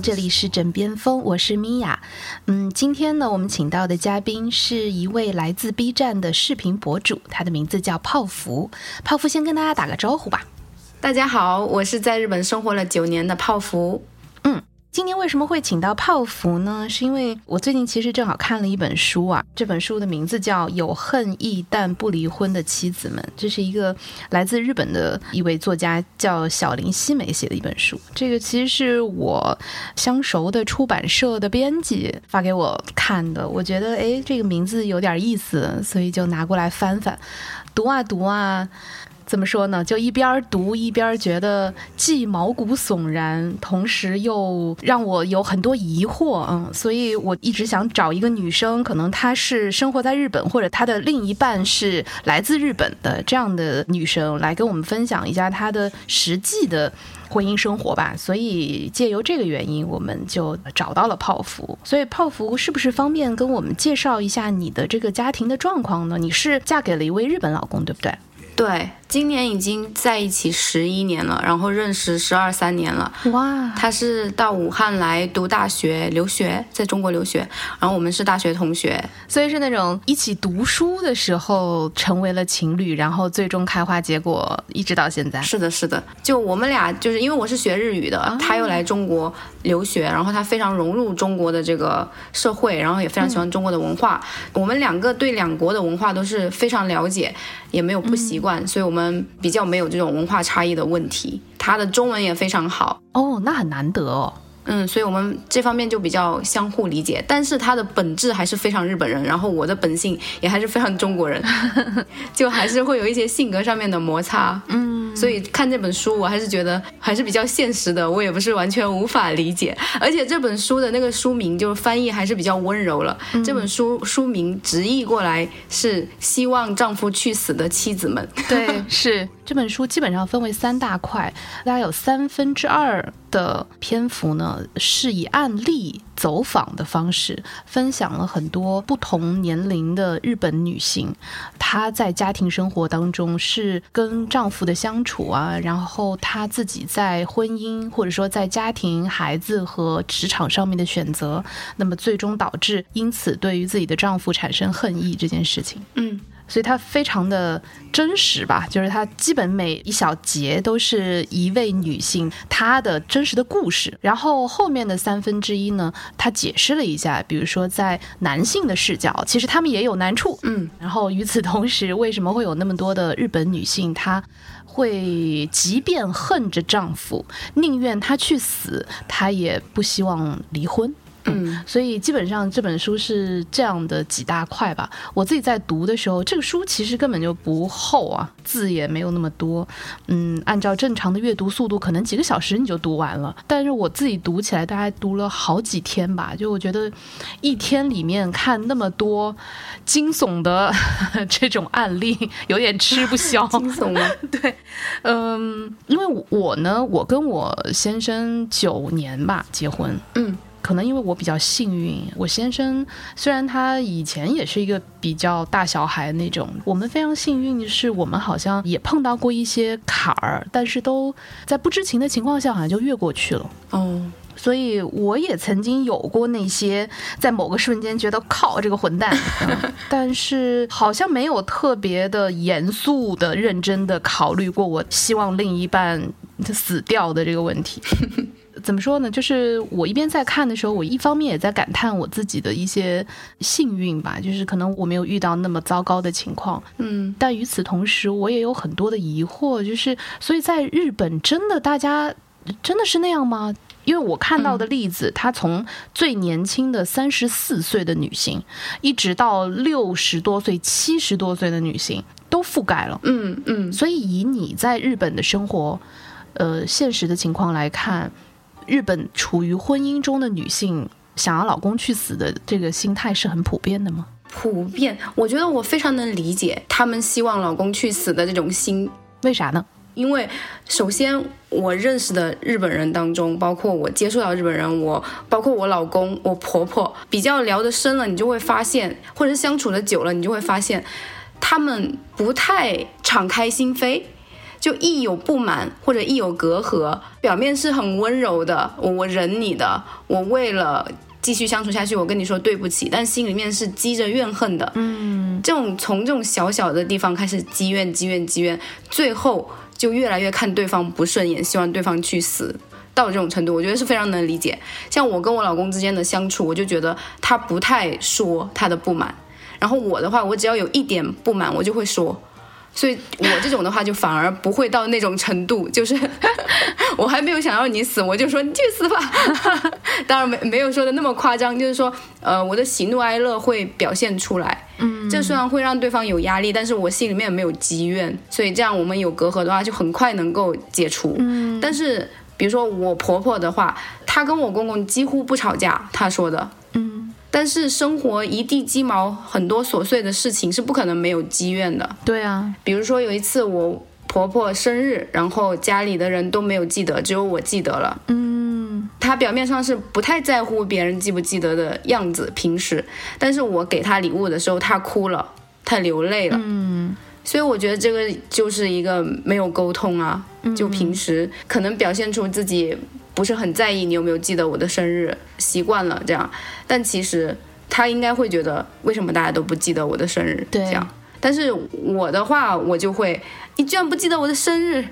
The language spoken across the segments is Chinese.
这里是枕边风，我是米娅。嗯，今天呢，我们请到的嘉宾是一位来自 B 站的视频博主，他的名字叫泡芙。泡芙先跟大家打个招呼吧。大家好，我是在日本生活了九年的泡芙。今天为什么会请到泡芙呢？是因为我最近其实正好看了一本书啊，这本书的名字叫《有恨意但不离婚的妻子们》，这是一个来自日本的一位作家叫小林希美写的一本书。这个其实是我相熟的出版社的编辑发给我看的，我觉得哎，这个名字有点意思，所以就拿过来翻翻，读啊读啊。怎么说呢？就一边读一边觉得既毛骨悚然，同时又让我有很多疑惑，嗯，所以我一直想找一个女生，可能她是生活在日本，或者她的另一半是来自日本的这样的女生，来跟我们分享一下她的实际的婚姻生活吧。所以借由这个原因，我们就找到了泡芙。所以泡芙是不是方便跟我们介绍一下你的这个家庭的状况呢？你是嫁给了一位日本老公，对不对？对。今年已经在一起十一年了，然后认识十二三年了。哇！他是到武汉来读大学留学，在中国留学，然后我们是大学同学，所以是那种一起读书的时候成为了情侣，然后最终开花结果，一直到现在。是的，是的。就我们俩就是因为我是学日语的，他又来中国留学，然后他非常融入中国的这个社会，然后也非常喜欢中国的文化。我们两个对两国的文化都是非常了解，也没有不习惯，所以我们。我们比较没有这种文化差异的问题，他的中文也非常好哦，那很难得哦。嗯，所以我们这方面就比较相互理解，但是他的本质还是非常日本人，然后我的本性也还是非常中国人，就还是会有一些性格上面的摩擦。嗯，所以看这本书，我还是觉得还是比较现实的，我也不是完全无法理解。而且这本书的那个书名就是翻译还是比较温柔了，这本书书名直译过来是“希望丈夫去死的妻子们”。对，是这本书基本上分为三大块，大概有三分之二。的篇幅呢，是以案例走访的方式，分享了很多不同年龄的日本女性，她在家庭生活当中是跟丈夫的相处啊，然后她自己在婚姻或者说在家庭、孩子和职场上面的选择，那么最终导致因此对于自己的丈夫产生恨意这件事情。嗯。所以它非常的真实吧，就是它基本每一小节都是一位女性她的真实的故事。然后后面的三分之一呢，她解释了一下，比如说在男性的视角，其实他们也有难处。嗯，然后与此同时，为什么会有那么多的日本女性，她会即便恨着丈夫，宁愿他去死，她也不希望离婚。嗯，所以基本上这本书是这样的几大块吧。我自己在读的时候，这个书其实根本就不厚啊，字也没有那么多。嗯，按照正常的阅读速度，可能几个小时你就读完了。但是我自己读起来，大概读了好几天吧。就我觉得，一天里面看那么多惊悚的 这种案例，有点吃不消。惊悚吗？对，嗯，因为我呢，我跟我先生九年吧结婚，嗯。可能因为我比较幸运，我先生虽然他以前也是一个比较大小孩那种，我们非常幸运的是，我们好像也碰到过一些坎儿，但是都在不知情的情况下，好像就越过去了。哦，所以我也曾经有过那些在某个瞬间觉得靠这个混蛋，但是好像没有特别的严肃的、认真的考虑过，我希望另一半死掉的这个问题。怎么说呢？就是我一边在看的时候，我一方面也在感叹我自己的一些幸运吧，就是可能我没有遇到那么糟糕的情况。嗯，但与此同时，我也有很多的疑惑，就是所以在日本，真的大家真的是那样吗？因为我看到的例子，她从最年轻的三十四岁的女性，一直到六十多岁、七十多岁的女性，都覆盖了。嗯嗯，所以以你在日本的生活，呃，现实的情况来看。日本处于婚姻中的女性想要老公去死的这个心态是很普遍的吗？普遍，我觉得我非常能理解他们希望老公去死的这种心。为啥呢？因为首先我认识的日本人当中，包括我接触到日本人，我包括我老公、我婆婆，比较聊得深了，你就会发现，或者是相处的久了，你就会发现，他们不太敞开心扉。就一有不满或者一有隔阂，表面是很温柔的，我我忍你的，我为了继续相处下去，我跟你说对不起，但心里面是积着怨恨的。嗯，这种从这种小小的地方开始积怨积怨积怨，最后就越来越看对方不顺眼，希望对方去死。到这种程度，我觉得是非常能理解。像我跟我老公之间的相处，我就觉得他不太说他的不满，然后我的话，我只要有一点不满，我就会说。所以我这种的话，就反而不会到那种程度，就是 我还没有想要你死，我就说你去死吧。当然没没有说的那么夸张，就是说，呃，我的喜怒哀乐会表现出来。嗯，这虽然会让对方有压力，但是我心里面没有积怨，所以这样我们有隔阂的话，就很快能够解除。嗯，但是。比如说我婆婆的话，她跟我公公几乎不吵架，她说的。嗯。但是生活一地鸡毛，很多琐碎的事情是不可能没有积怨的。对啊。比如说有一次我婆婆生日，然后家里的人都没有记得，只有我记得了。嗯。她表面上是不太在乎别人记不记得的样子，平时，但是我给她礼物的时候，她哭了，她流泪了。嗯。所以我觉得这个就是一个没有沟通啊，就平时可能表现出自己不是很在意你有没有记得我的生日，习惯了这样，但其实他应该会觉得为什么大家都不记得我的生日这样。但是我的话，我就会，你居然不记得我的生日，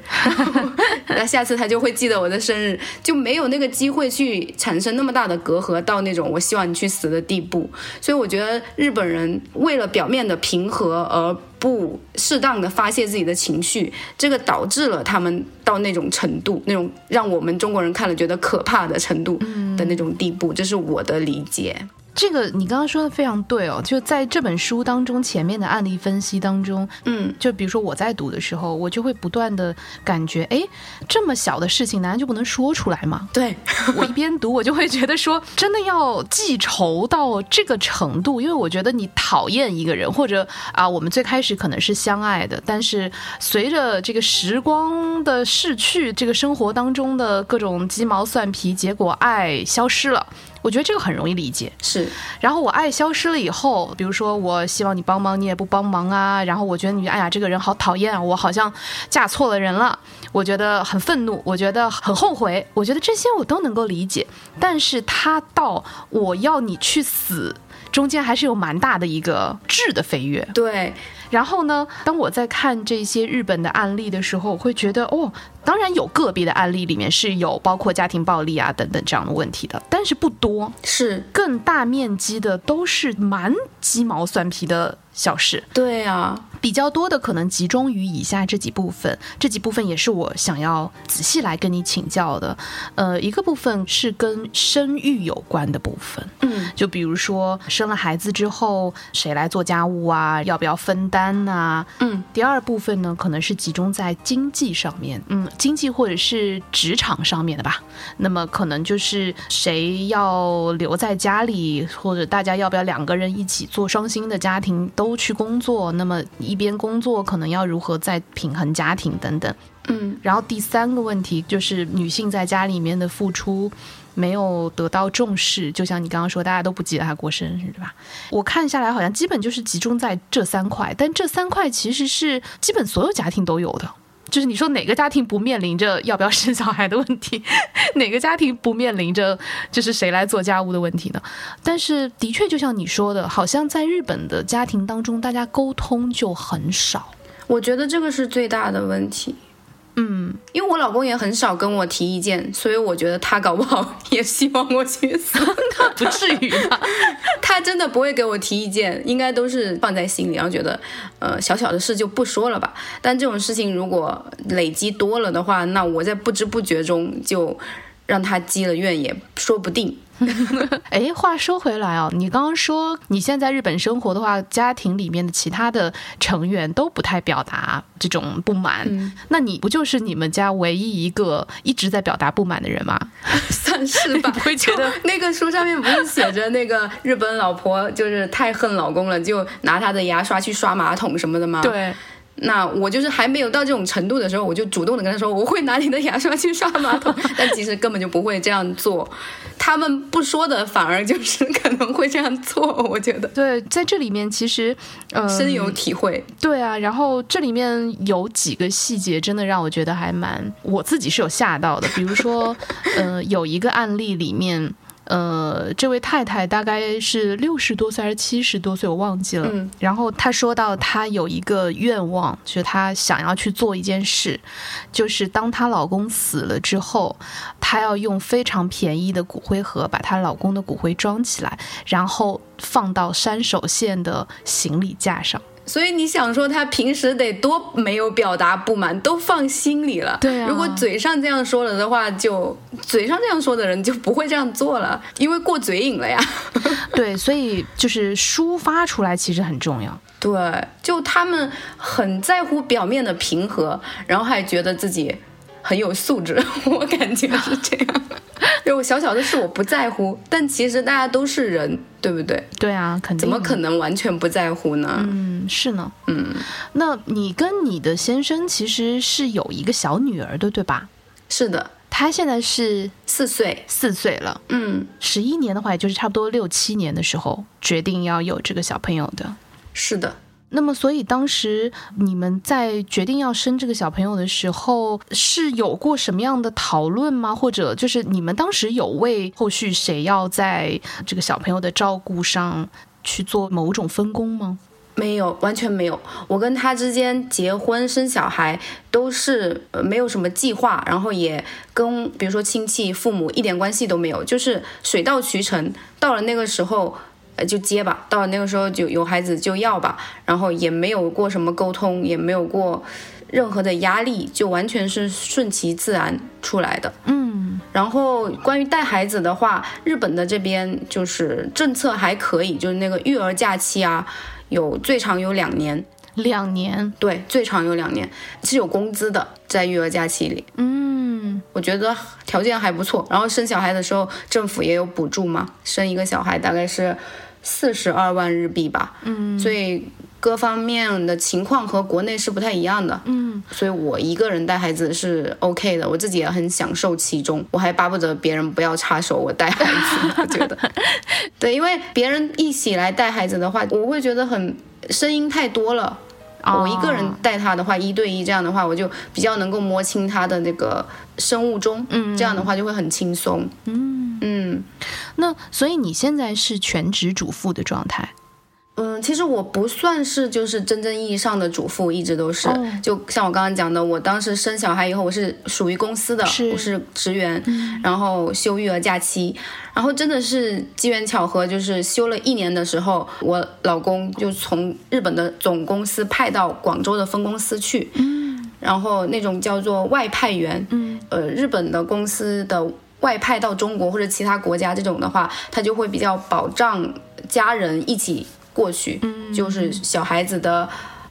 那下次他就会记得我的生日，就没有那个机会去产生那么大的隔阂，到那种我希望你去死的地步。所以我觉得日本人为了表面的平和而不适当的发泄自己的情绪，这个导致了他们到那种程度，那种让我们中国人看了觉得可怕的程度的那种地步，这是我的理解。这个你刚刚说的非常对哦，就在这本书当中前面的案例分析当中，嗯，就比如说我在读的时候，我就会不断的感觉，哎，这么小的事情难道就不能说出来吗？对 我一边读，我就会觉得说，真的要记仇到这个程度，因为我觉得你讨厌一个人，或者啊，我们最开始可能是相爱的，但是随着这个时光的逝去，这个生活当中的各种鸡毛蒜皮，结果爱消失了。我觉得这个很容易理解，是。然后我爱消失了以后，比如说我希望你帮忙，你也不帮忙啊。然后我觉得你，哎呀，这个人好讨厌啊，我好像嫁错了人了。我觉得很愤怒，我觉得很后悔。我觉得这些我都能够理解，但是他到我要你去死，中间还是有蛮大的一个质的飞跃。对。然后呢？当我在看这些日本的案例的时候，我会觉得哦，当然有个别的案例里面是有包括家庭暴力啊等等这样的问题的，但是不多，是更大面积的都是蛮鸡毛蒜皮的小事。对啊。比较多的可能集中于以下这几部分，这几部分也是我想要仔细来跟你请教的。呃，一个部分是跟生育有关的部分，嗯，就比如说生了孩子之后，谁来做家务啊？要不要分担呐？嗯。第二部分呢，可能是集中在经济上面，嗯，经济或者是职场上面的吧。那么可能就是谁要留在家里，或者大家要不要两个人一起做双薪的家庭都去工作？那么一。一边工作可能要如何再平衡家庭等等，嗯，然后第三个问题就是女性在家里面的付出没有得到重视，就像你刚刚说，大家都不记得她过生日，对吧？我看下来好像基本就是集中在这三块，但这三块其实是基本所有家庭都有的。就是你说哪个家庭不面临着要不要生小孩的问题，哪个家庭不面临着就是谁来做家务的问题呢？但是的确，就像你说的，好像在日本的家庭当中，大家沟通就很少。我觉得这个是最大的问题。嗯，因为我老公也很少跟我提意见，所以我觉得他搞不好也希望我去死。他 不至于吧？他真的不会给我提意见，应该都是放在心里，然后觉得，呃，小小的事就不说了吧。但这种事情如果累积多了的话，那我在不知不觉中就让他积了怨也说不定。哎，话说回来哦，你刚刚说你现在日本生活的话，家庭里面的其他的成员都不太表达这种不满，那你不就是你们家唯一一个一直在表达不满的人吗？算是吧。不会觉得那个书上面不是写着那个日本老婆就是太恨老公了，就拿他的牙刷去刷马桶什么的吗？对。那我就是还没有到这种程度的时候，我就主动的跟他说，我会拿你的牙刷去刷马桶，但其实根本就不会这样做。他们不说的，反而就是可能会这样做。我觉得，对，在这里面其实呃深有体会。对啊，然后这里面有几个细节，真的让我觉得还蛮，我自己是有吓到的。比如说，呃，有一个案例里面。呃，这位太太大概是六十多岁还是七十多岁，我忘记了。嗯然后她说到，她有一个愿望，就是她想要去做一件事，就是当她老公死了之后，她要用非常便宜的骨灰盒把她老公的骨灰装起来，然后放到山手线的行李架上。所以你想说他平时得多没有表达不满，都放心里了。对啊如果嘴上这样说了的话，就嘴上这样说的人就不会这样做了，因为过嘴瘾了呀。对，所以就是抒发出来其实很重要。对，就他们很在乎表面的平和，然后还觉得自己很有素质，我感觉是这样。就小小的事我不在乎，但其实大家都是人，对不对？对啊，肯定怎么可能完全不在乎呢？嗯，是呢。嗯，那你跟你的先生其实是有一个小女儿的，对吧？是的，她现在是四岁，四岁了，嗯，十一年的话，也就是差不多六七年的时候决定要有这个小朋友的。是的。那么，所以当时你们在决定要生这个小朋友的时候，是有过什么样的讨论吗？或者就是你们当时有为后续谁要在这个小朋友的照顾上去做某种分工吗？没有，完全没有。我跟他之间结婚生小孩都是没有什么计划，然后也跟比如说亲戚、父母一点关系都没有，就是水到渠成。到了那个时候，呃就接吧；到那个时候就有孩子就要吧，然后也没有过什么沟通，也没有过任何的压力，就完全是顺其自然出来的。嗯然后关于带孩子的话，日本的这边就是政策还可以，就是那个育儿假期啊，有最长有两年，两年，对，最长有两年是有工资的，在育儿假期里，嗯，我觉得条件还不错。然后生小孩的时候，政府也有补助嘛，生一个小孩大概是四十二万日币吧，嗯，所以各方面的情况和国内是不太一样的，嗯，所以我一个人带孩子是 OK 的，我自己也很享受其中，我还巴不得别人不要插手我带孩子，我觉得，对，因为别人一起来带孩子的话，我会觉得很声音太多了。我一个人带他的话，一对一这样的话，我就比较能够摸清他的那个生物钟，嗯，这样的话就会很轻松，嗯。嗯。那所以你现在是全职主妇的状态，嗯，其实我不算是就是真正意义上的主妇，一直都是，哦。就像我刚刚讲的，我当时生小孩以后，我是属于公司的，是我是职员，然后休育儿假期，然后真的是机缘巧合，就是休了一年的时候，我老公就从日本的总公司派到广州的分公司去，嗯，然后那种叫做外派员，嗯，呃，日本的公司的外派到中国或者其他国家这种的话，他就会比较保障家人一起过去，嗯，就是小孩子的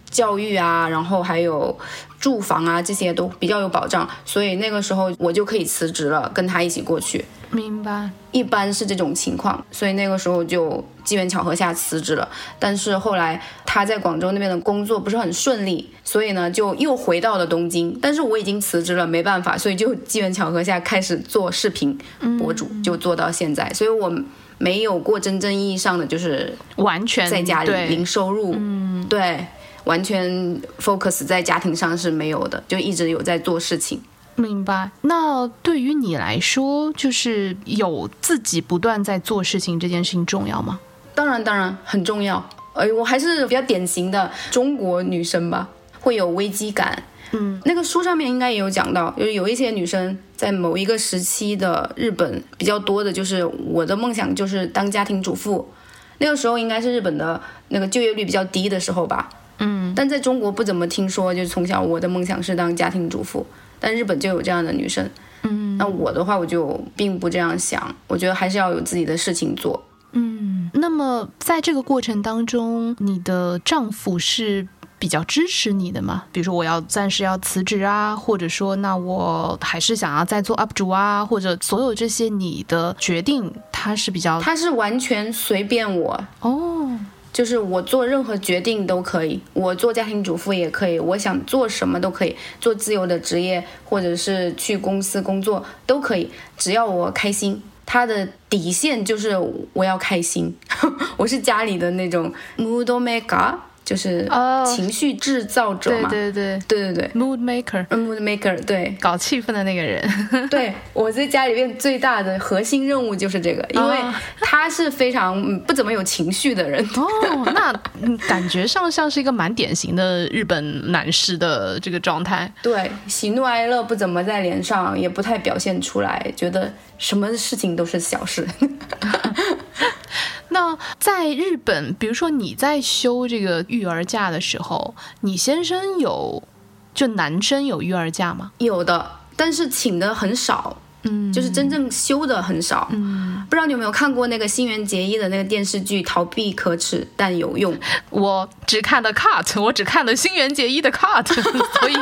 教育啊，然后还有住房啊这些都比较有保障，所以那个时候我就可以辞职了，跟他一起过去。明白？一般是这种情况，所以那个时候就机缘巧合下辞职了。但是后来他在广州那边的工作不是很顺利，所以呢就又回到了东京。但是我已经辞职了，没办法，所以就机缘巧合下开始做视频博主，就做到现在。所以我没有过真正意义上的就是完全在家里对零收入，嗯，对，完全 focus 在家庭上是没有的，就一直有在做事情。明白。那对于你来说，就是有自己不断在做事情这件事情重要吗？当然，当然很重要。呃，我还是比较典型的中国女生吧，会有危机感。嗯，那个书上面应该也有讲到，就是有一些女生在某一个时期的日本比较多的，就是我的梦想就是当家庭主妇。那个时候应该是日本的那个就业率比较低的时候吧。嗯，但在中国不怎么听说，就是从小我的梦想是当家庭主妇，但日本就有这样的女生。嗯，那我的话，我就并不这样想，我觉得还是要有自己的事情做。嗯，那么在这个过程当中，你的丈夫是比较支持你的吗？比如说我要暂时要辞职啊，或者说那我还是想要再做 UP 主啊，或者所有这些你的决定，他是比较他是完全随便我，哦，就是我做任何决定都可以，我做家庭主妇也可以，我想做什么都可以，做自由的职业或者是去公司工作都可以，只要我开心。他的底线就是我要开心，我是家里的那种 mood maker。就是情绪制造者嘛，对对对。对对对，mood maker，mood maker，对，搞气氛的那个人。对，我在家里面最大的核心任务就是这个，因为他是非常不怎么有情绪的人。哦，那感觉上像是一个蛮典型的日本男士的这个状态。对，喜怒哀乐不怎么在脸上，也不太表现出来，觉得什么事情都是小事。那在日本，比如说你在休这个育儿假的时候，你先生有就男生有育儿假吗？有的，但是请的很少。嗯，就是真正修的很少。嗯，不知道你有没有看过那个新垣结衣的那个电视剧《逃避可耻但有用》？我只看了 cut，我只看了新垣结衣的 cut，所以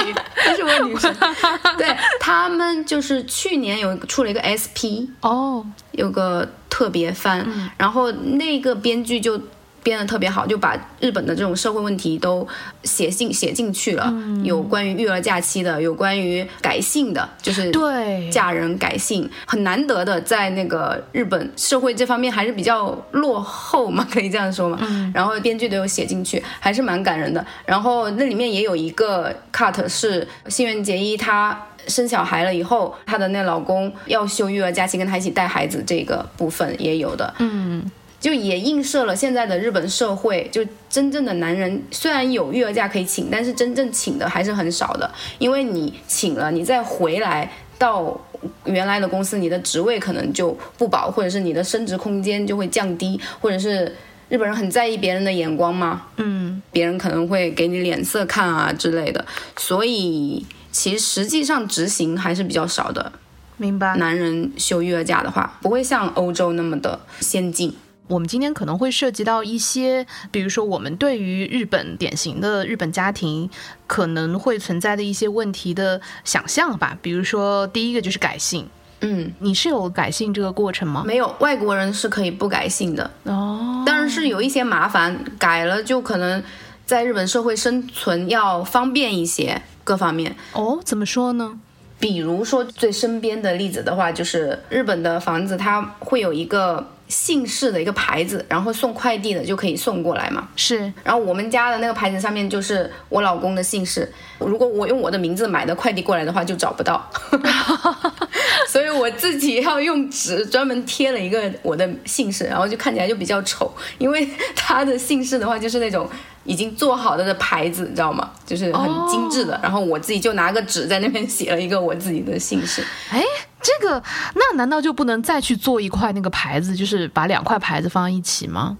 这是我女生。对他们就是去年有出了一个 SP 哦，有个特别番，然后那个编剧就。编的特别好，就把日本的这种社会问题都写进写进去了。有关于育儿假期的，有关于改姓的，就是对嫁人改姓，很难得的，在那个日本社会这方面还是比较落后嘛，可以这样说嘛。然后编剧都有写进去，还是蛮感人的。然后那里面也有一个 cut 是新垣结衣她生小孩了以后，她的那老公要休育儿假期跟她一起带孩子这个部分也有的。嗯。就也映射了现在的日本社会，就真正的男人虽然有育儿假可以请，但是真正请的还是很少的。因为你请了，你再回来到原来的公司，你的职位可能就不保，或者是你的升职空间就会降低，或者是日本人很在意别人的眼光吗，嗯，别人可能会给你脸色看啊之类的。所以其实实际上执行还是比较少的。明白。男人休育儿假的话，不会像欧洲那么的先进。我们今天可能会涉及到一些，比如说我们对于日本典型的日本家庭可能会存在的一些问题的想象吧。比如说，第一个就是改姓。嗯，你是有改姓这个过程吗？没有，外国人是可以不改姓的。哦，但是有一些麻烦，改了就可能在日本社会生存要方便一些，各方面。哦，怎么说呢？比如说最身边的例子的话，就是日本的房子，它会有一个。姓氏的一个牌子，然后送快递的就可以送过来嘛。是，然后我们家的那个牌子上面就是我老公的姓氏。如果我用我的名字买的快递过来的话，就找不到。所以我自己要用纸专门贴了一个我的姓氏，然后就看起来就比较丑，因为他的姓氏的话就是那种已经做好的的牌子，你知道吗？就是很精致的。然后我自己就拿个纸在那边写了一个我自己的姓氏。哎。这个那难道就不能再去做一块那个牌子，就是把两块牌子放在一起吗？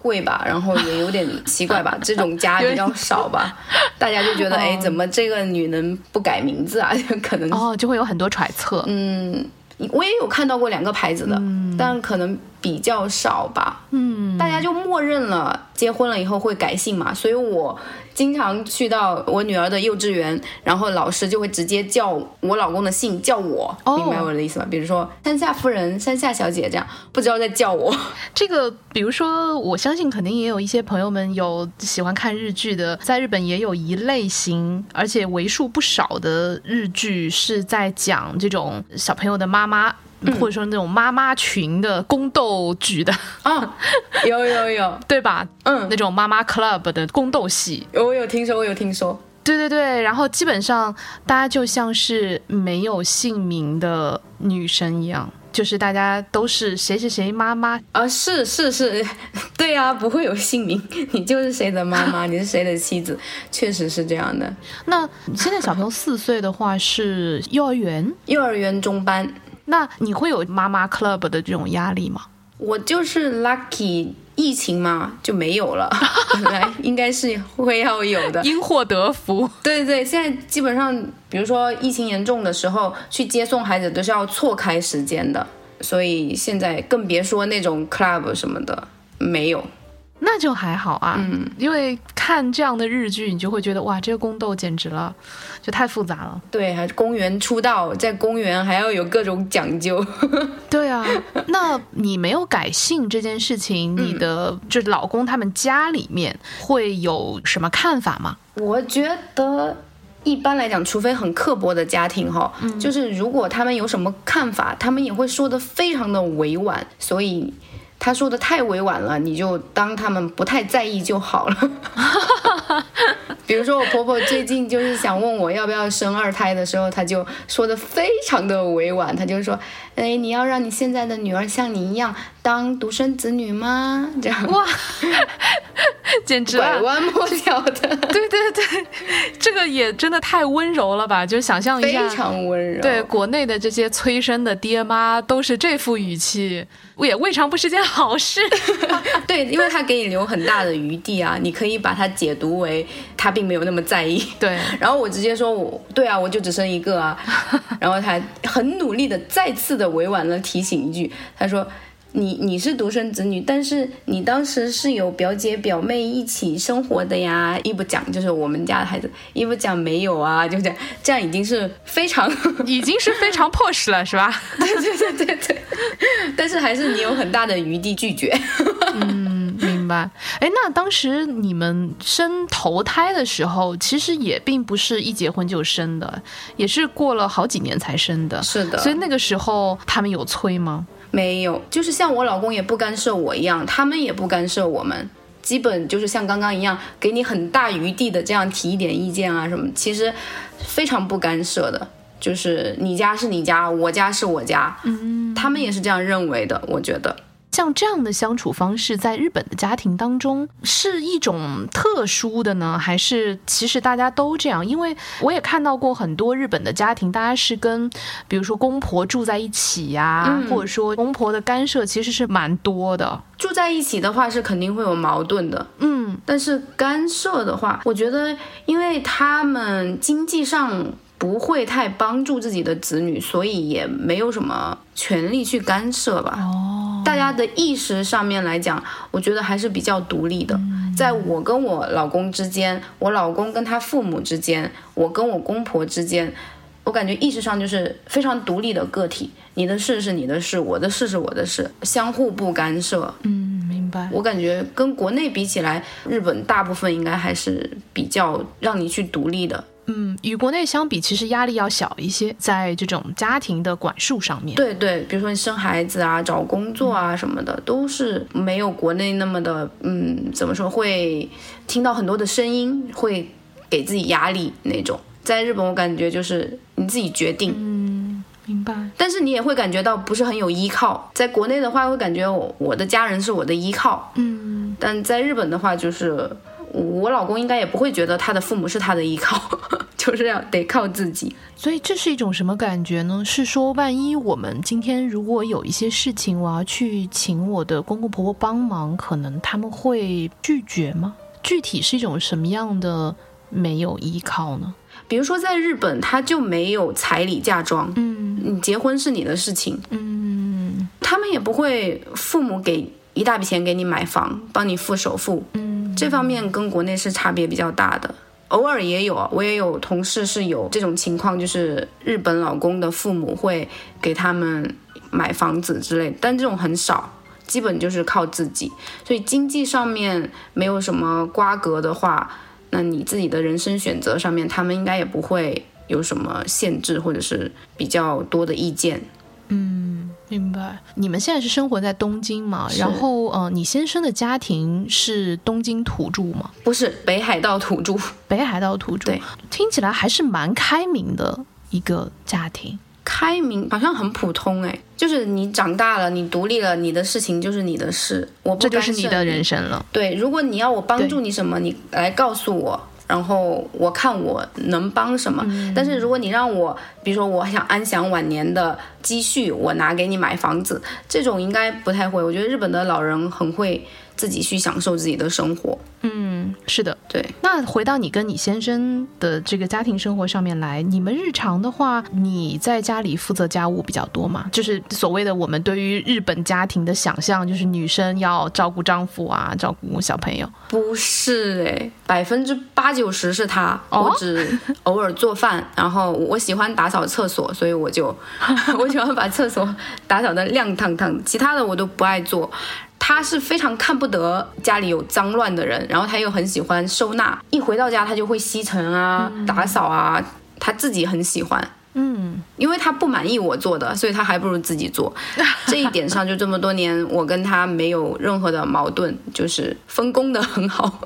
贵吧，然后也有点奇怪吧，这种家比较少吧，大家就觉得哎，怎么这个女人不改名字啊？可能哦，就会有很多揣测。嗯，我也有看到过两个牌子的，但可能比较少吧。嗯，大家就默认了结婚了以后会改姓嘛，所以我。经常去到我女儿的幼稚园，然后老师就会直接叫我老公的姓叫我，明白我的意思吗？比如说山下夫人、山下小姐这样，不知道在叫我。这个，比如说，我相信肯定也有一些朋友们有喜欢看日剧的，在日本也有一类型，而且为数不少的日剧是在讲这种小朋友的妈妈。或者说那种妈妈群的宫斗剧的 啊，有有有，对吧？嗯，那种妈妈 club 的宫斗戏，我有听说，我有听说。对对对，然后基本上大家就像是没有姓名的女生一样，就是大家都是谁谁谁妈妈啊，是是是，对呀，不会有姓名，你就是谁的妈妈，你是谁的妻子，确实是这样的。那现在小朋友四岁的话是幼儿园，幼儿园中班。那你会有妈妈 club 的这种压力吗？我就是 lucky，疫情嘛就没有了，本来应该是会要有的，因祸得福。对对对，现在基本上，比如说疫情严重的时候，去接送孩子都是要错开时间的，所以现在更别说那种 club 什么的没有。那就还好啊，嗯，因为看这样的日剧，你就会觉得哇，这个宫斗简直了，就太复杂了。对，还是公园出道，在公园还要有各种讲究。对啊，那你没有改姓这件事情，你的就是老公他们家里面会有什么看法吗？我觉得一般来讲，除非很刻薄的家庭哈，就是如果他们有什么看法，他们也会说的非常的委婉，所以。他说的太委婉了，你就当他们不太在意就好了。比如说我婆婆最近就是想问我要不要生二胎的时候，她就说的非常的委婉，她就说：“哎，你要让你现在的女儿像你一样当独生子女吗？”这样哇，简直拐弯抹角的。对对对，这个也真的太温柔了吧？就想象一下，非常温柔。对，国内的这些催生的爹妈都是这副语气。也未尝不是件好事，对，因为他给你留很大的余地啊，你可以把它解读为他并没有那么在意。对，然后我直接说，我对啊，我就只生一个啊，然后他很努力的再次的委婉的提醒一句，他说。你你是独生子女，但是你当时是有表姐表妹一起生活的呀。一不讲就是我们家的孩子，一不讲没有啊，就这样，这样已经是非常，已经是非常 push 了，是吧？对对对对对。但是还是你有很大的余地拒绝。嗯，明白。哎，那当时你们生头胎的时候，其实也并不是一结婚就生的，也是过了好几年才生的。是的。所以那个时候他们有催吗？没有，就是像我老公也不干涉我一样，他们也不干涉我们，基本就是像刚刚一样，给你很大余地的这样提一点意见啊什么，其实非常不干涉的，就是你家是你家，我家是我家，嗯，他们也是这样认为的，我觉得。像这样的相处方式，在日本的家庭当中是一种特殊的呢，还是其实大家都这样？因为我也看到过很多日本的家庭，大家是跟比如说公婆住在一起呀，或者说公婆的干涉其实是蛮多的。住在一起的话是肯定会有矛盾的，嗯，但是干涉的话，我觉得因为他们经济上。不会太帮助自己的子女，所以也没有什么权利去干涉吧。哦，大家的意识上面来讲，我觉得还是比较独立的。在我跟我老公之间，我老公跟他父母之间，我跟我公婆之间，我感觉意识上就是非常独立的个体。你的事是你的事，我的事是我的事，相互不干涉。嗯，明白。我感觉跟国内比起来，日本大部分应该还是比较让你去独立的。嗯，与国内相比，其实压力要小一些，在这种家庭的管束上面。对对，比如说你生孩子啊、找工作啊什么的，都是没有国内那么的，嗯，怎么说会听到很多的声音，会给自己压力那种。在日本，我感觉就是你自己决定。嗯，明白。但是你也会感觉到不是很有依靠。在国内的话，会感觉我我的家人是我的依靠。嗯，但在日本的话，就是。我老公应该也不会觉得他的父母是他的依靠，就是要得靠自己。所以这是一种什么感觉呢？是说，万一我们今天如果有一些事情，我要去请我的公公婆婆帮忙，可能他们会拒绝吗？具体是一种什么样的没有依靠呢？比如说在日本，他就没有彩礼嫁妆，嗯，你结婚是你的事情，嗯，他们也不会父母给一大笔钱给你买房，帮你付首付，嗯。这方面跟国内是差别比较大的，偶尔也有，我也有同事是有这种情况，就是日本老公的父母会给他们买房子之类，但这种很少，基本就是靠自己。所以经济上面没有什么瓜葛的话，那你自己的人生选择上面，他们应该也不会有什么限制或者是比较多的意见。嗯。明白，你们现在是生活在东京嘛？然后，呃，你先生的家庭是东京土著吗？不是，北海道土著。北海道土著，对，听起来还是蛮开明的一个家庭。开明好像很普通哎，就是你长大了，你独立了，你的事情就是你的事，我这就是你的人生了。对，如果你要我帮助你什么，你来告诉我。然后我看我能帮什么，但是如果你让我，比如说我想安享晚年的积蓄，我拿给你买房子，这种应该不太会。我觉得日本的老人很会自己去享受自己的生活。嗯，是的。对，那回到你跟你先生的这个家庭生活上面来，你们日常的话，你在家里负责家务比较多吗？就是所谓的我们对于日本家庭的想象，就是女生要照顾丈夫啊，照顾小朋友。不是诶，百分之八九十是他，哦我只偶尔做饭，然后我喜欢打扫厕所，所以我就 我喜欢把厕所打扫的亮堂堂，其他的我都不爱做。他是非常看不得家里有脏乱的人，然后他又很喜欢收纳，一回到家他就会吸尘啊、打扫啊，他自己很喜欢。嗯，因为他不满意我做的，所以他还不如自己做。这一点上，就这么多年，我跟他没有任何的矛盾，就是分工的很好。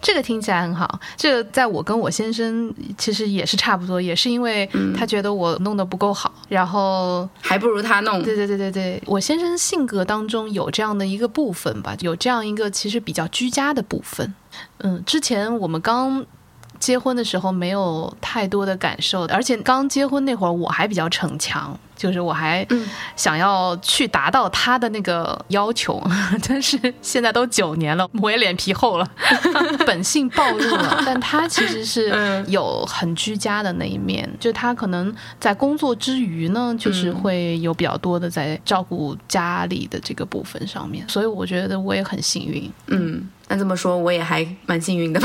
这个听起来很好。这个在我跟我先生其实也是差不多，也是因为他觉得我弄得不够好，然后还不如他弄。对对对对对，我先生性格当中有这样的一个部分吧，有这样一个其实比较居家的部分。嗯，之前我们刚结婚的时候没有太多的感受，而且刚结婚那会儿我还比较逞强，就是我还想要去达到他的那个要求，但是现在都九年了，我也脸皮厚了，本性暴露了。但他其实是有很居家的那一面，就他可能在工作之余呢，就是会有比较多的在照顾家里的这个部分上面，所以我觉得我也很幸运。嗯，那这么说我也还蛮幸运的。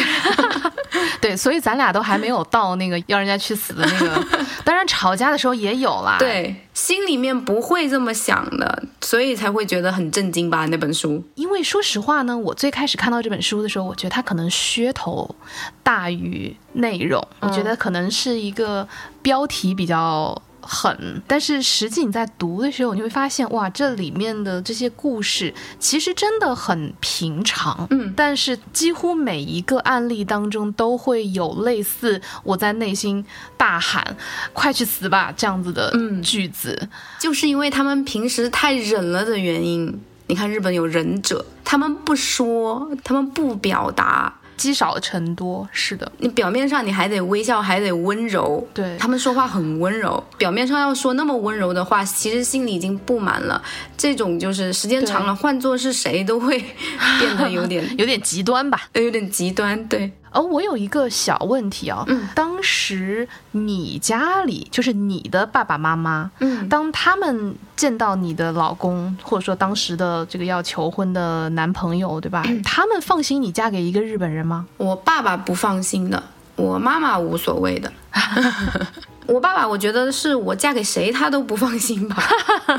对，所以咱俩都还没有到那个要人家去死的那个，当然吵架的时候也有啦。，对，心里面不会这么想的，所以才会觉得很震惊吧？那本书。因为说实话呢，我最开始看到这本书的时候，我觉得它可能噱头大于内容，我觉得可能是一个标题比较。狠，但是实际你在读的时候，你会发现，哇，这里面的这些故事其实真的很平常，嗯，但是几乎每一个案例当中都会有类似我在内心大喊“快去死吧”这样子的句子，就是因为他们平时太忍了的原因。你看日本有忍者，他们不说，他们不表达，积少成多，是的，你表面上你还得微笑，还得温柔。对他们说话很温柔，表面上要说那么温柔的话，其实心里已经不满了。这种就是时间长了，换做是谁都会 变得有点 有点极端吧。有点极端。对，而、我有一个小问题啊、嗯当时你家里就是你的爸爸妈妈，嗯当他们见到你的老公，或者说当时的这个要求婚的男朋友，对吧？他们放心你嫁给一个日本人吗？我爸爸不放心的，我妈妈无所谓的。我爸爸，我觉得是我嫁给谁他都不放心吧。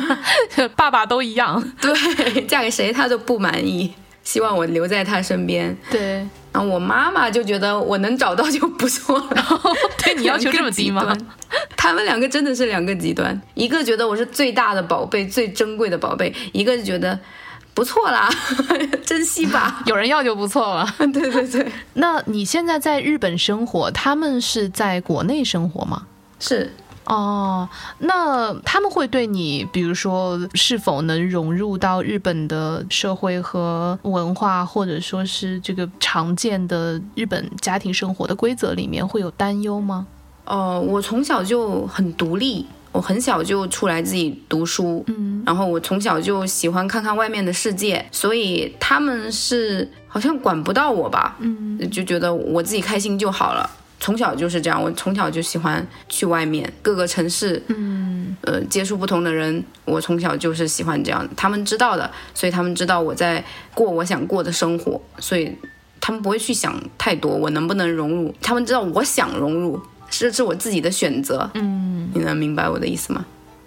爸爸都一样。对，嫁给谁他都不满意，希望我留在他身边。对，我妈妈就觉得我能找到就不错了。对你要求这么低吗？他们两个真的是两个极端，一个觉得我是最大的宝贝、最珍贵的宝贝，一个就觉得不错啦，珍惜吧。有人要就不错了。对对对，那你现在在日本生活，他们是在国内生活吗？是哦，那他们会对你，比如说是否能融入到日本的社会和文化，或者说是这个常见的日本家庭生活的规则里面，会有担忧吗？哦、我从小就很独立，我很小就出来自己读书，嗯，然后我从小就喜欢看看外面的世界，所以他们是好像管不到我吧，嗯，就觉得我自己开心就好了。从小就是这样，我从小就喜欢去外面各个城市，嗯，呃，接触不同的人。我从小就是喜欢这样，他们知道的，所以他们知道我在过我想过的生活，所以他们不会去想太多，我能不能融入。他们知道我想融入，是是我自己的选择。嗯，你能明白我的意思吗？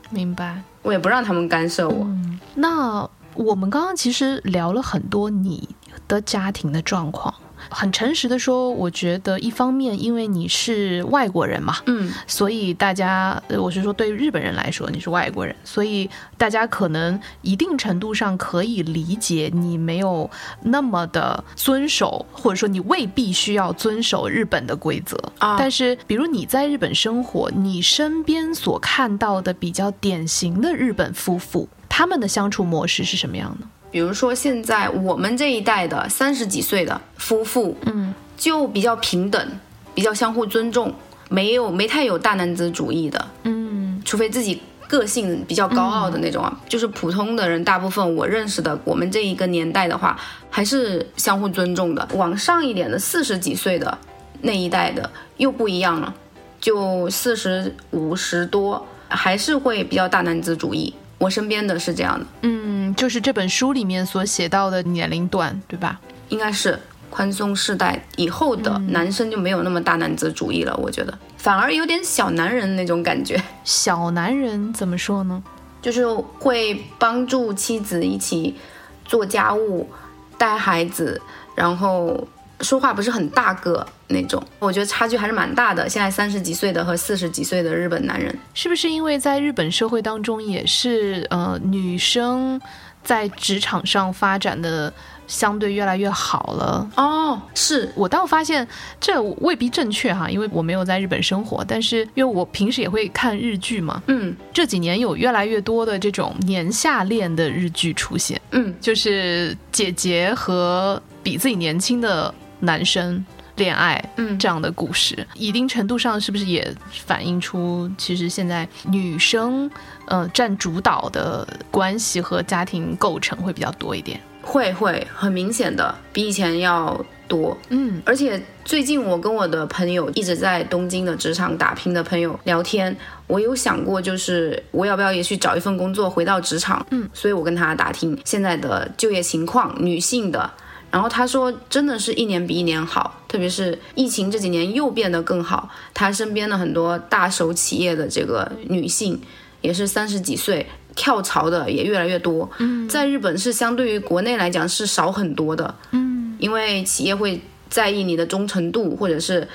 明白。我也不让他们干涉我。那我们刚刚其实聊了很多你的家庭的状况。很诚实的说，我觉得一方面，因为你是外国人嘛，嗯所以大家，呃我是说对于日本人来说，你是外国人，所以大家可能一定程度上可以理解你没有那么的遵守，或者说你未必需要遵守日本的规则。啊，但是，比如你在日本生活，你身边所看到的比较典型的日本夫妇，他们的相处模式是什么样的？比如说现在我们这一代的三十几岁的夫妇，嗯，就比较平等，比较相互尊重，没有没太有大男子主义的，嗯除非自己个性比较高傲的那种啊，就是普通的人，大部分我认识的，我们这一个年代的话，还是相互尊重的。往上一点的四十几岁的那一代的又不一样了，就四十五十多，还是会比较大男子主义。我身边的是这样的，嗯，就是这本书里面所写到的年龄段，对吧？应该是宽松世代以后的男生就没有那么大男子主义了，我觉得反而有点小男人那种感觉。小男人怎么说呢？就是会帮助妻子一起做家务、带孩子，然后说话不是很大个那种。我觉得差距还是蛮大的。现在三十几岁的和四十几岁的日本男人，是不是因为在日本社会当中，也是呃女生在职场上发展的相对越来越好了？哦，是我倒发现这未必正确哈，因为我没有在日本生活，但是因为我平时也会看日剧嘛，嗯这几年有越来越多的这种年下恋的日剧出现，嗯，就是姐姐和比自己年轻的男生恋爱，嗯这样的故事，一定程度上是不是也反映出其实现在女生呃占主导的关系和家庭构成会比较多一点？会会很明显的比以前要多。嗯而且最近我跟我的朋友一直在东京的职场打拼的朋友聊天，我有想过，就是我要不要也去找一份工作回到职场？嗯，所以我跟他打听现在的就业情况，女性的。然后他说，真的是一年比一年好，特别是疫情这几年又变得更好。他身边的很多大手企业的这个女性，也是三十几岁跳槽的也越来越多。嗯在日本是相对于国内来讲是少很多的。嗯因为企业会在意你的忠诚度，或者是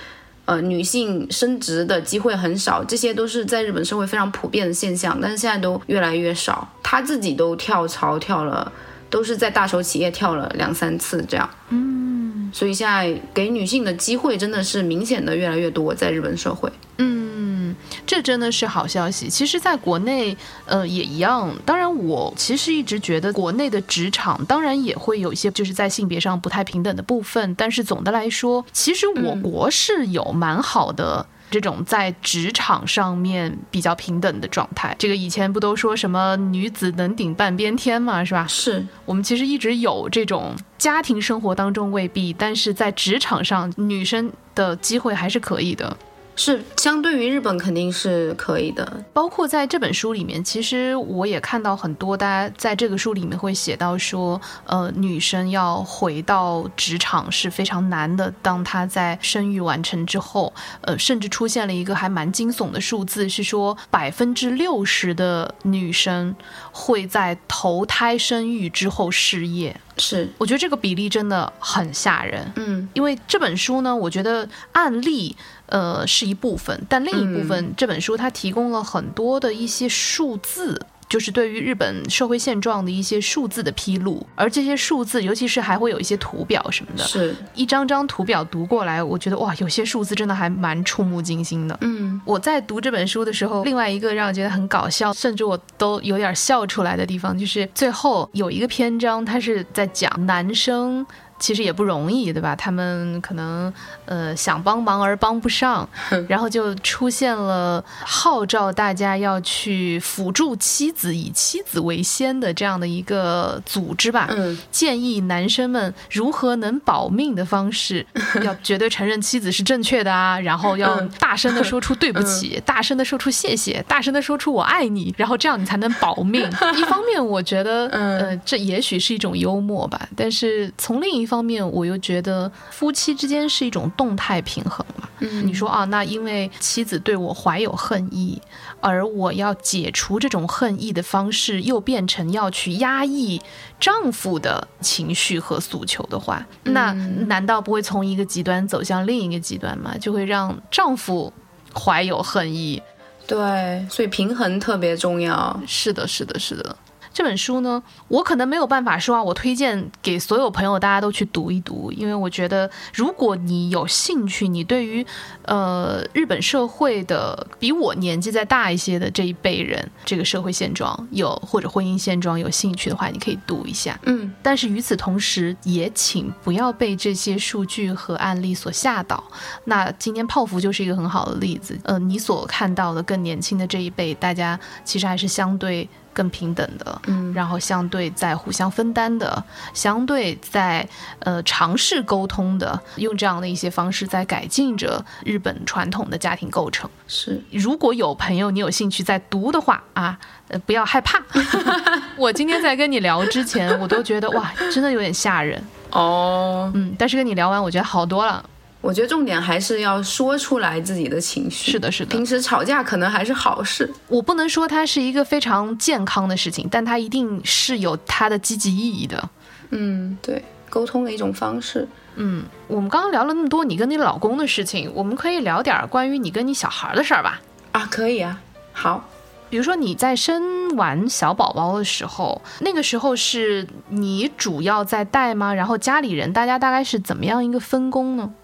呃女性升职的机会很少，这些都是在日本社会非常普遍的现象，但是现在都越来越少。他自己都跳槽跳了，都是在大手企业跳了两三次这样。嗯所以现在给女性的机会真的是明显的越来越多，在日本社会。嗯，这真的是好消息。其实，在国内，呃，也一样。当然，我其实一直觉得国内的职场，当然也会有一些就是在性别上不太平等的部分。但是总的来说，其实我国是有蛮好的。这种在职场上面比较平等的状态，这个以前不都说什么女子能顶半边天嘛，是吧？是，我们其实一直有这种家庭生活当中未必，但是在职场上，女生的机会还是可以的。是相对于日本肯定是可以的。包括在这本书里面，其实我也看到很多大家在这个书里面会写到说，呃，女生要回到职场是非常难的。当她在生育完成之后，呃，甚至出现了一个还蛮惊悚的数字，是说百分之六十的女生会在投胎生育之后失业。是，我觉得这个比例真的很吓人。嗯因为这本书呢，我觉得案例呃是一部分，但另一部分、这本书它提供了很多的一些数字。就是对于日本社会现状的一些数字的披露，而这些数字，尤其是还会有一些图表什么的，是，一张张图表读过来，我觉得哇，有些数字真的还蛮触目惊心的。嗯我在读这本书的时候，另外一个让我觉得很搞笑，甚至我都有点笑出来的地方，就是最后有一个篇章，它是在讲男生。其实也不容易，对吧？他们可能呃想帮忙而帮不上，然后就出现了号召大家要去辅助妻子，以妻子为先的这样的一个组织吧。嗯建议男生们如何能保命的方式，要绝对承认妻子是正确的啊，然后要嗯大声的说出对不起，大声的说出谢谢，大声的说出我爱你，然后这样你才能保命。一方面，我觉得，嗯呃，这也许是一种幽默吧，但是从另一方面，我又觉得夫妻之间是一种动态平衡嘛。嗯，你说啊，那因为妻子对我怀有恨意，而我要解除这种恨意的方式，又变成要去压抑丈夫的情绪和诉求的话，那难道不会从一个极端走向另一个极端吗？就会让丈夫怀有恨意。对，所以平衡特别重要。是的，是的，是的。这本书呢，我可能没有办法说啊，我推荐给所有朋友，大家都去读一读，因为我觉得，如果你有兴趣，你对于呃日本社会的比我年纪再大一些的这一辈人，这个社会现状有或者婚姻现状有兴趣的话，你可以读一下。嗯，但是与此同时，也请不要被这些数据和案例所吓倒。那今天泡芙就是一个很好的例子。呃，你所看到的更年轻的这一辈，大家其实还是相对。更平等的，嗯，然后相对在互相分担的，相对在呃尝试沟通的，用这样的一些方式在改进着日本传统的家庭构成。是，如果有朋友你有兴趣在读的话啊，呃不要害怕。我今天在跟你聊之前，我都觉得哇，真的有点吓人哦，嗯，但是跟你聊完，我觉得好多了。我觉得重点还是要说出来自己的情绪。是的，是的。平时吵架可能还是好事。我不能说它是一个非常健康的事情，但它一定是有它的积极意义的。嗯，对，沟通的一种方式。嗯，我们刚刚聊了那么多你跟你老公的事情，我们可以聊点关于你跟你小孩的事儿吧？啊，可以啊。好，比如说你在生完小宝宝的时候，那个时候是你主要在带吗？然后家里人大家大概是怎么样一个分工呢？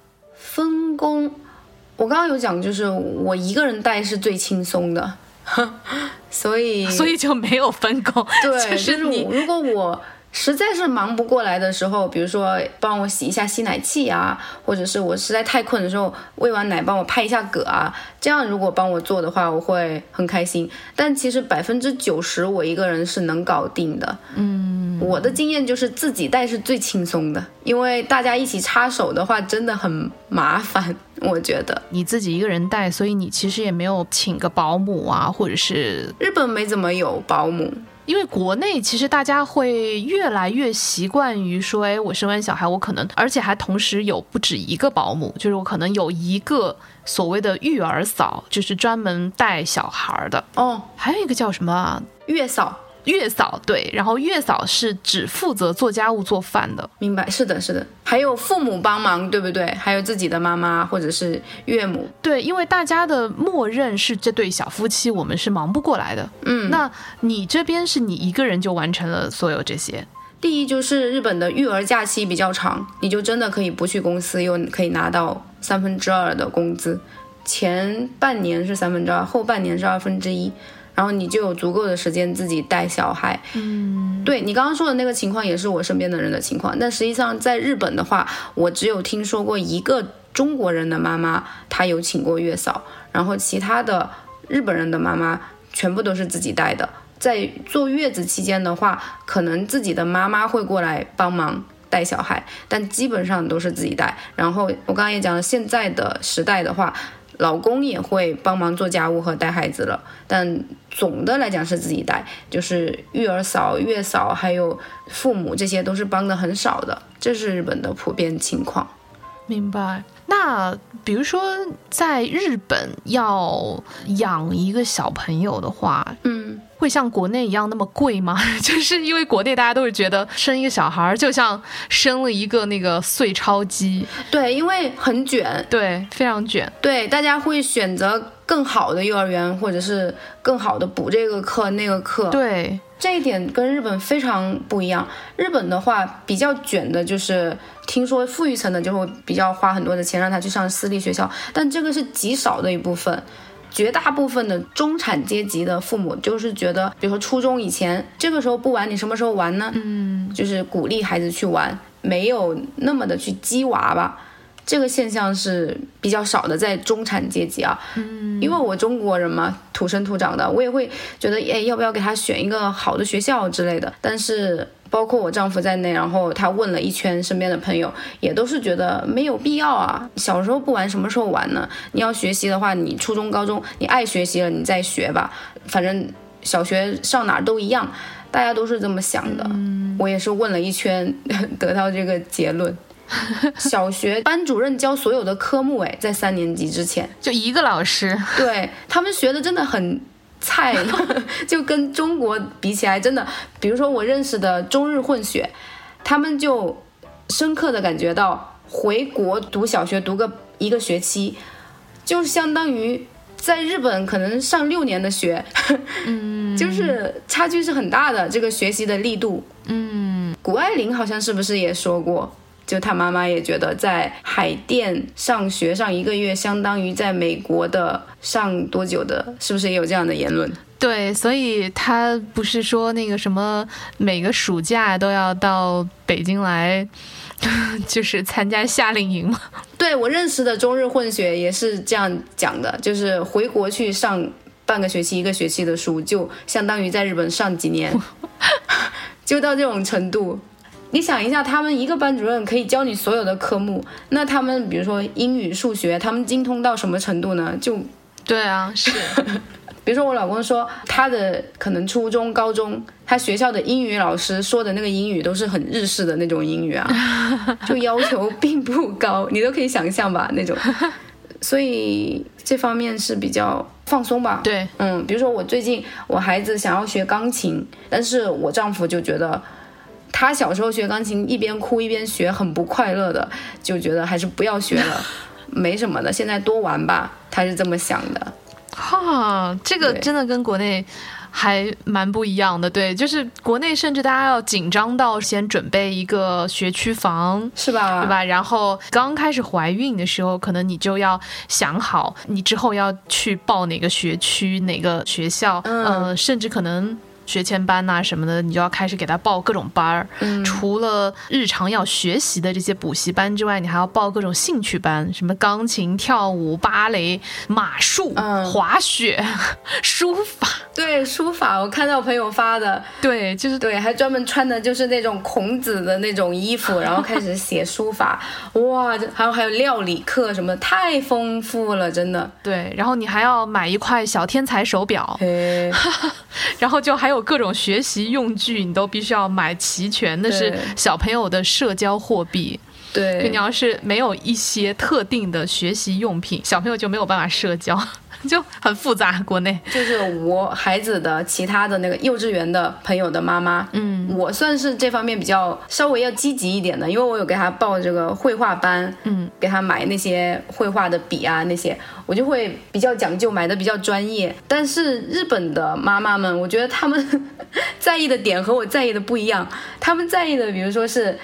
分工，我刚刚有讲，就是我一个人带是最轻松的，所以所以就没有分工。对，就是你如果我。实在是忙不过来的时候，比如说帮我洗一下吸奶器啊，或者是我实在太困的时候，喂完奶帮我拍一下嗝啊，这样如果帮我做的话，我会很开心。但其实百分之九十我一个人是能搞定的。嗯，我的经验就是自己带是最轻松的，因为大家一起插手的话真的很麻烦。我觉得你自己一个人带，所以你其实也没有请个保姆啊，或者是日本没怎么有保姆。因为国内其实大家会越来越习惯于说，哎，我生完小孩，我可能，而且还同时有不止一个保姆，就是我可能有一个所谓的育儿嫂，就是专门带小孩的。哦，还有一个叫什么月嫂。月嫂对，然后月嫂是只负责做家务做饭的，明白？是的，是的，还有父母帮忙，对不对？还有自己的妈妈或者是岳母，对，因为大家的默认是这对小夫妻，我们是忙不过来的。嗯，那你这边是你一个人就完成了所有这些？第一就是日本的育儿假期比较长，你就真的可以不去公司，又可以拿到三分之二的工资，前半年是三分之二，后半年是二分之一。然后你就有足够的时间自己带小孩，嗯，对你刚刚说的那个情况也是我身边的人的情况。但实际上在日本的话，我只有听说过一个中国人的妈妈，她有请过月嫂，然后其他的日本人的妈妈全部都是自己带的。在坐月子期间的话，可能自己的妈妈会过来帮忙带小孩，但基本上都是自己带。然后我刚刚也讲了，现在的时代的话。老公也会帮忙做家务和带孩子了，但总的来讲是自己带，就是育儿嫂、月嫂还有父母这些都是帮的很少的，这是日本的普遍情况。明白。那比如说在日本要养一个小朋友的话，嗯。会像国内一样那么贵吗？就是因为国内大家都是觉得生一个小孩就像生了一个那个碎钞机，对，因为很卷，对，非常卷，对，大家会选择更好的幼儿园，或者是更好的补这个课那个课，对，这一点跟日本非常不一样。日本的话比较卷的就是，听说富裕层的就会比较花很多的钱让他去上私立学校，但这个是极少的一部分。绝大部分的中产阶级的父母就是觉得，比如说初中以前这个时候不玩，你什么时候玩呢？嗯，就是鼓励孩子去玩，没有那么的去激娃吧。这个现象是比较少的，在中产阶级啊。嗯，因为我中国人嘛，土生土长的，我也会觉得，哎，要不要给他选一个好的学校之类的？但是。包括我丈夫在内，然后他问了一圈身边的朋友，也都是觉得没有必要啊。小时候不玩，什么时候玩呢？你要学习的话，你初中、高中，你爱学习了，你再学吧。反正小学上哪儿都一样，大家都是这么想的。我也是问了一圈，得到这个结论。小学班主任教所有的科目，哎，在三年级之前 就一个老师，对他们学的真的很。菜 就跟中国比起来，真的，比如说我认识的中日混血，他们就深刻的感觉到回国读小学读个一个学期，就相当于在日本可能上六年的学，嗯，就是差距是很大的，这个学习的力度。嗯，谷爱凌好像是不是也说过，就他妈妈也觉得在海淀上学上一个月，相当于在美国的上多久的，是不是也有这样的言论？对，所以他不是说那个什么每个暑假都要到北京来，就是参加夏令营吗？对我认识的中日混血也是这样讲的，就是回国去上半个学期、一个学期的书，就相当于在日本上几年，就到这种程度。你想一下，他们一个班主任可以教你所有的科目，那他们比如说英语、数学，他们精通到什么程度呢？就对啊，是。比如说，我老公说他的可能初中、高中，他学校的英语老师说的那个英语都是很日式的那种英语啊，就要求并不高，你都可以想象吧那种。所以这方面是比较放松吧。对，嗯，比如说我最近我孩子想要学钢琴，但是我丈夫就觉得他小时候学钢琴一边哭一边学很不快乐的，就觉得还是不要学了，没什么的，现在多玩吧，他是这么想的。哈，这个真的跟国内还蛮不一样的。对，就是国内甚至大家要紧张到先准备一个学区房，是吧？对吧？然后刚开始怀孕的时候，可能你就要想好你之后要去报哪个学区、哪个学校，嗯，甚至可能。学前班呐什么的，你就要开始给他报各种班儿。嗯，除了日常要学习的这些补习班之外，你还要报各种兴趣班，什么钢琴、跳舞、芭蕾、马术、滑雪、书法。对，书法，我看到朋友发的，对，就是对，还专门穿的就是那种孔子的那种衣服，然后开始写书法。哇，还有还有料理课什么，太丰富了，真的。对，然后你还要买一块小天才手表，然后就还有。各种学习用具你都必须要买齐全，那是小朋友的社交货币。对，你要是没有一些特定的学习用品，小朋友就没有办法社交。就很复杂，国内就是我孩子的其他的那个幼稚园的朋友的妈妈，嗯，我算是这方面比较稍微要积极一点的，因为我有给他报这个绘画班，嗯，给他买那些绘画的笔啊那些，我就会比较讲究，买的比较专业。但是日本的妈妈们，我觉得他们 在意的点和我在意的不一样，他们在意的，比如说是。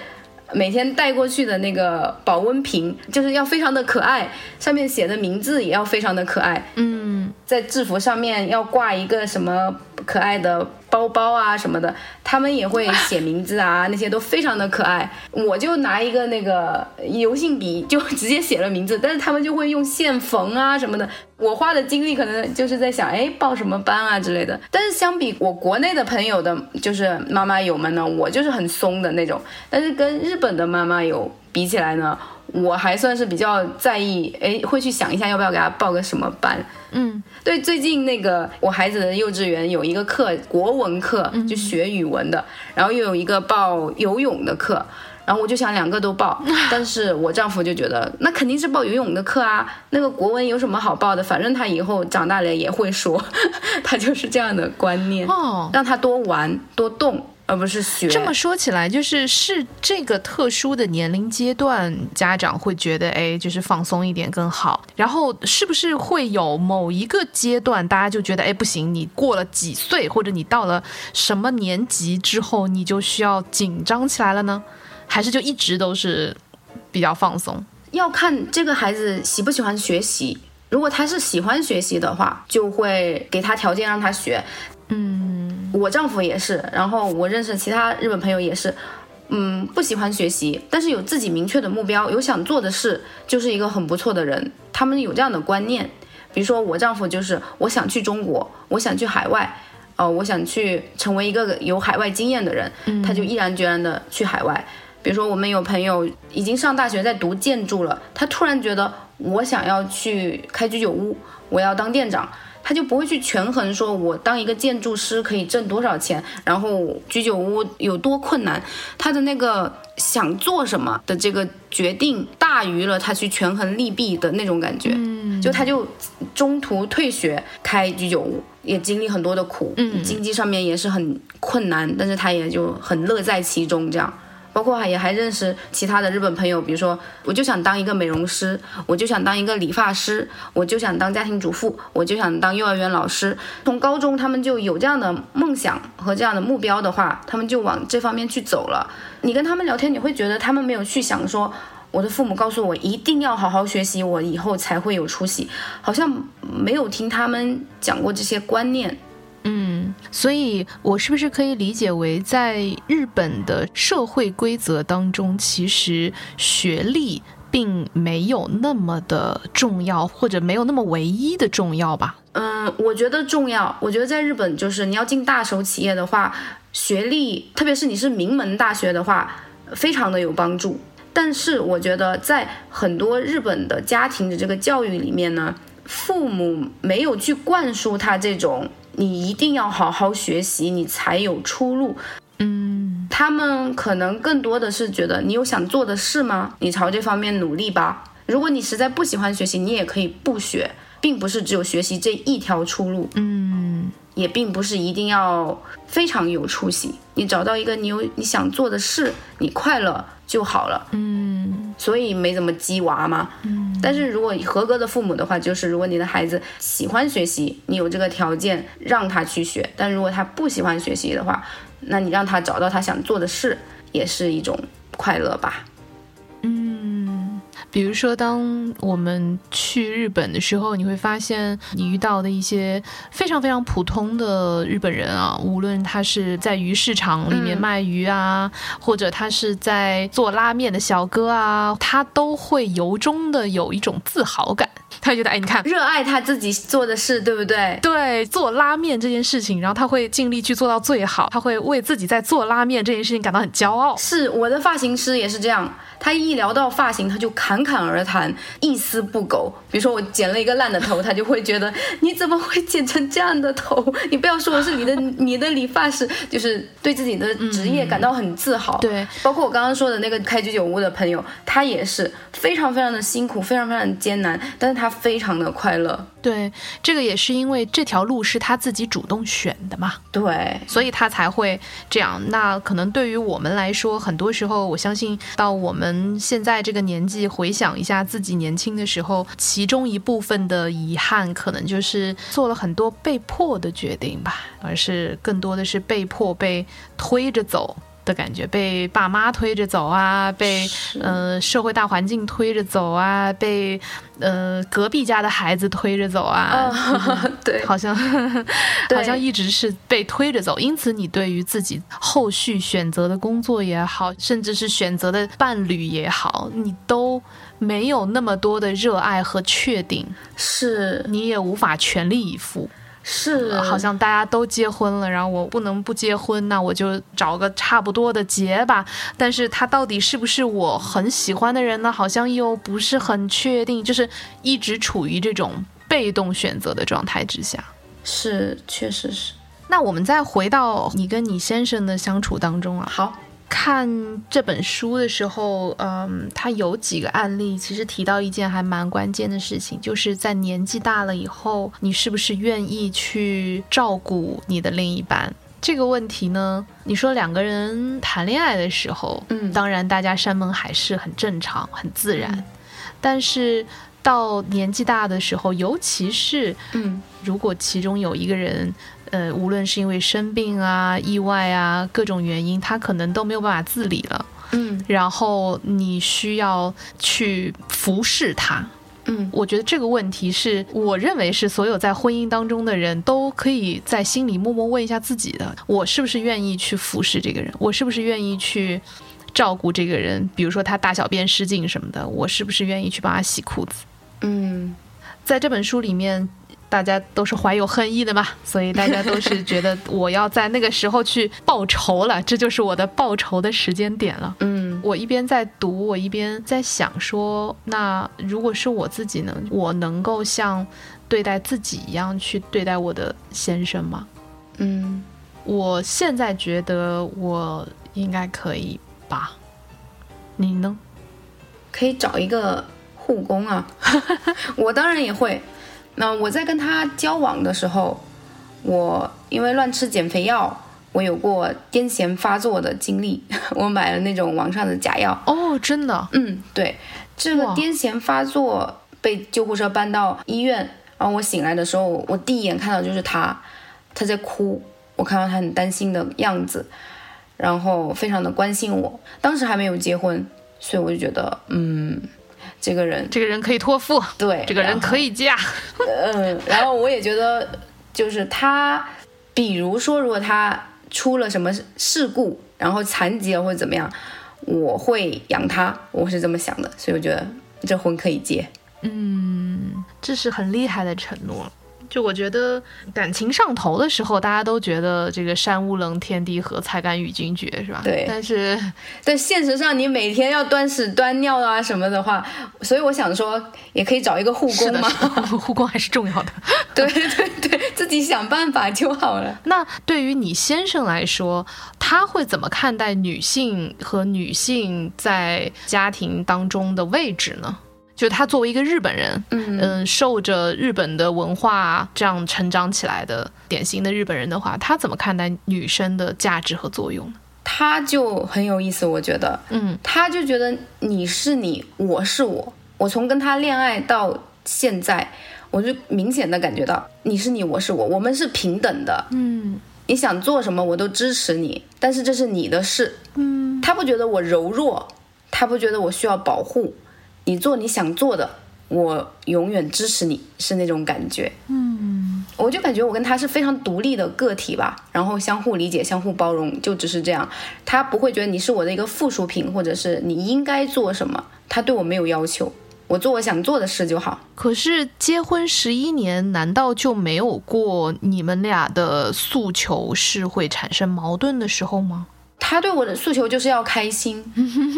每天带过去的那个保温瓶，就是要非常的可爱，上面写的名字也要非常的可爱。嗯，在制服上面要挂一个什么可爱的。包包啊什么的，他们也会写名字啊，那些都非常的可爱。我就拿一个那个油性笔，就直接写了名字，但是他们就会用线缝啊什么的。我花的精力可能就是在想，哎，报什么班啊之类的。但是相比我国内的朋友的，就是妈妈友们呢，我就是很松的那种。但是跟日本的妈妈友比起来呢？我还算是比较在意，哎，会去想一下要不要给他报个什么班。嗯，对，最近那个我孩子的幼稚园有一个课，国文课，就学语文的，然后又有一个报游泳的课，然后我就想两个都报，但是我丈夫就觉得那肯定是报游泳的课啊，那个国文有什么好报的？反正他以后长大了也会说，他就是这样的观念，哦，让他多玩多动。而不是学。这么说起来，就是是这个特殊的年龄阶段，家长会觉得，哎，就是放松一点更好。然后是不是会有某一个阶段，大家就觉得，哎，不行，你过了几岁，或者你到了什么年级之后，你就需要紧张起来了呢？还是就一直都是比较放松？要看这个孩子喜不喜欢学习。如果他是喜欢学习的话，就会给他条件让他学。嗯，我丈夫也是，然后我认识其他日本朋友也是，嗯，不喜欢学习，但是有自己明确的目标，有想做的事，就是一个很不错的人。他们有这样的观念，比如说我丈夫就是我想去中国，我想去海外，呃，我想去成为一个有海外经验的人，他就毅然决然的去海外。比如说我们有朋友已经上大学在读建筑了，他突然觉得我想要去开居酒屋，我要当店长。他就不会去权衡，说我当一个建筑师可以挣多少钱，然后居酒屋有多困难，他的那个想做什么的这个决定大于了他去权衡利弊的那种感觉。嗯，就他就中途退学开居酒屋，也经历很多的苦，嗯，经济上面也是很困难，但是他也就很乐在其中，这样。包括也还认识其他的日本朋友，比如说我就想当一个美容师，我就想当一个理发师，我就想当家庭主妇，我就想当幼儿园老师。从高中他们就有这样的梦想和这样的目标的话，他们就往这方面去走了。你跟他们聊天，你会觉得他们没有去想说。我的父母告诉我一定要好好学习，我以后才会有出息。好像没有听他们讲过这些观念。嗯，所以我是不是可以理解为，在日本的社会规则当中，其实学历并没有那么的重要，或者没有那么唯一的重要吧？嗯，我觉得重要。我觉得在日本，就是你要进大手企业的话，学历，特别是你是名门大学的话，非常的有帮助。但是我觉得，在很多日本的家庭的这个教育里面呢，父母没有去灌输他这种你一定要好好学习，你才有出路。嗯，他们可能更多的是觉得你有想做的事吗？你朝这方面努力吧。如果你实在不喜欢学习，你也可以不学，并不是只有学习这一条出路。嗯，也并不是一定要非常有出息。你找到一个你有你想做的事，你快乐。就好了，嗯，所以没怎么鸡娃嘛，嗯，但是如果合格的父母的话，就是如果你的孩子喜欢学习，你有这个条件让他去学；但如果他不喜欢学习的话，那你让他找到他想做的事，也是一种快乐吧。比如说，当我们去日本的时候，你会发现你遇到的一些非常非常普通的日本人啊，无论他是在鱼市场里面卖鱼啊，或者他是在做拉面的小哥啊，他都会由衷的有一种自豪感。他觉得，哎，你看，热爱他自己做的事，对不对？对，做拉面这件事情，然后他会尽力去做到最好，他会为自己在做拉面这件事情感到很骄傲。是我的发型师也是这样。他一聊到发型，他就侃侃而谈，一丝不苟。比如说我剪了一个烂的头，他就会觉得你怎么会剪成这样的头？你不要说我是你的你的理发师，就是对自己的职业感到很自豪。对，包括我刚刚说的那个开居酒屋的朋友，他也是非常非常的辛苦，非常非常的艰难，但是他非常的快乐。对，这个也是因为这条路是他自己主动选的嘛。对，所以他才会这样。那可能对于我们来说，很多时候，我相信到我们现在这个年纪，回想一下自己年轻的时候，其中一部分的遗憾，可能就是做了很多被迫的决定吧，而是更多的是被迫被推着走。的感觉被爸妈推着走啊，被呃社会大环境推着走啊，被呃隔壁家的孩子推着走啊，对，好像 好像一直是被推着走。因此，你对于自己后续选择的工作也好，甚至是选择的伴侣也好，你都没有那么多的热爱和确定，是你也无法全力以赴。是，好像大家都结婚了，然后我不能不结婚，那我就找个差不多的结吧。但是他到底是不是我很喜欢的人呢？好像又不是很确定，就是一直处于这种被动选择的状态之下。是，确实是。那我们再回到你跟你先生的相处当中啊。好。看这本书的时候，嗯，他有几个案例，其实提到一件还蛮关键的事情，就是在年纪大了以后，你是不是愿意去照顾你的另一半？这个问题呢，你说两个人谈恋爱的时候，嗯，当然大家山盟海誓很正常、很自然，但是到年纪大的时候，尤其是，嗯，如果其中有一个人。呃，无论是因为生病啊、意外啊各种原因，他可能都没有办法自理了。嗯，然后你需要去服侍他。嗯，我觉得这个问题是我认为是所有在婚姻当中的人都可以在心里默默问一下自己的：我是不是愿意去服侍这个人？我是不是愿意去照顾这个人？比如说他大小便失禁什么的，我是不是愿意去帮他洗裤子？嗯，在这本书里面。大家都是怀有恨意的嘛，所以大家都是觉得我要在那个时候去报仇了，这就是我的报仇的时间点了。嗯，我一边在读，我一边在想说，那如果是我自己呢，我能够像对待自己一样去对待我的先生吗？嗯，我现在觉得我应该可以吧。你呢？可以找一个护工啊，我当然也会。那我在跟他交往的时候，我因为乱吃减肥药，我有过癫痫发作的经历，我买了那种网上的假药。哦，真的？嗯，对，这个癫痫发作被救护车搬到医院，然后我醒来的时候，我第一眼看到就是他，他在哭，我看到他很担心的样子，然后非常的关心我。当时还没有结婚，所以我就觉得，嗯，这个人这个人可以托付，对，这个人可以，嫁。嗯，然后我也觉得，就是他，比如说，如果他出了什么事故，然后残疾了或者怎么样，我会养他，我是这么想的，所以我觉得这婚可以结。嗯这是很厉害的承诺。就我觉得感情上头的时候，大家都觉得这个山无棱，天地合，才敢与君绝，是吧？对但是 但现实上，你每天要端屎端尿啊什么的话，所以我想说，也可以找一个护，工嘛。护工还是重要的。对对对，自己想办法就好了。那对于你先生来说，他会怎么看待女性和女性在家庭当中的位置呢？就他作为一个日本人，嗯受着日本的文化这样成长起来的典型的日本人的话，他怎么看待女生的价值和作用呢？他就很有意思，我觉得，嗯，他就觉得你是你，我是我。我从跟他恋爱到现在，我就明显的感觉到你是你，我是我，我们是平等的。嗯你想做什么我都支持你，但是这是你的事。嗯，他不觉得我柔弱，他不觉得我需要保护，你做你想做的，我永远支持你，是那种感觉。嗯，我就感觉我跟他是非常独立的个体吧，然后相互理解、相互包容，就只是这样。他不会觉得你是我的一个附属品，或者是你应该做什么，他对我没有要求，我做我想做的事就好。可是结婚十一年，难道就没有过你们俩的诉求是会产生矛盾的时候吗？他对我的诉求就是要开心，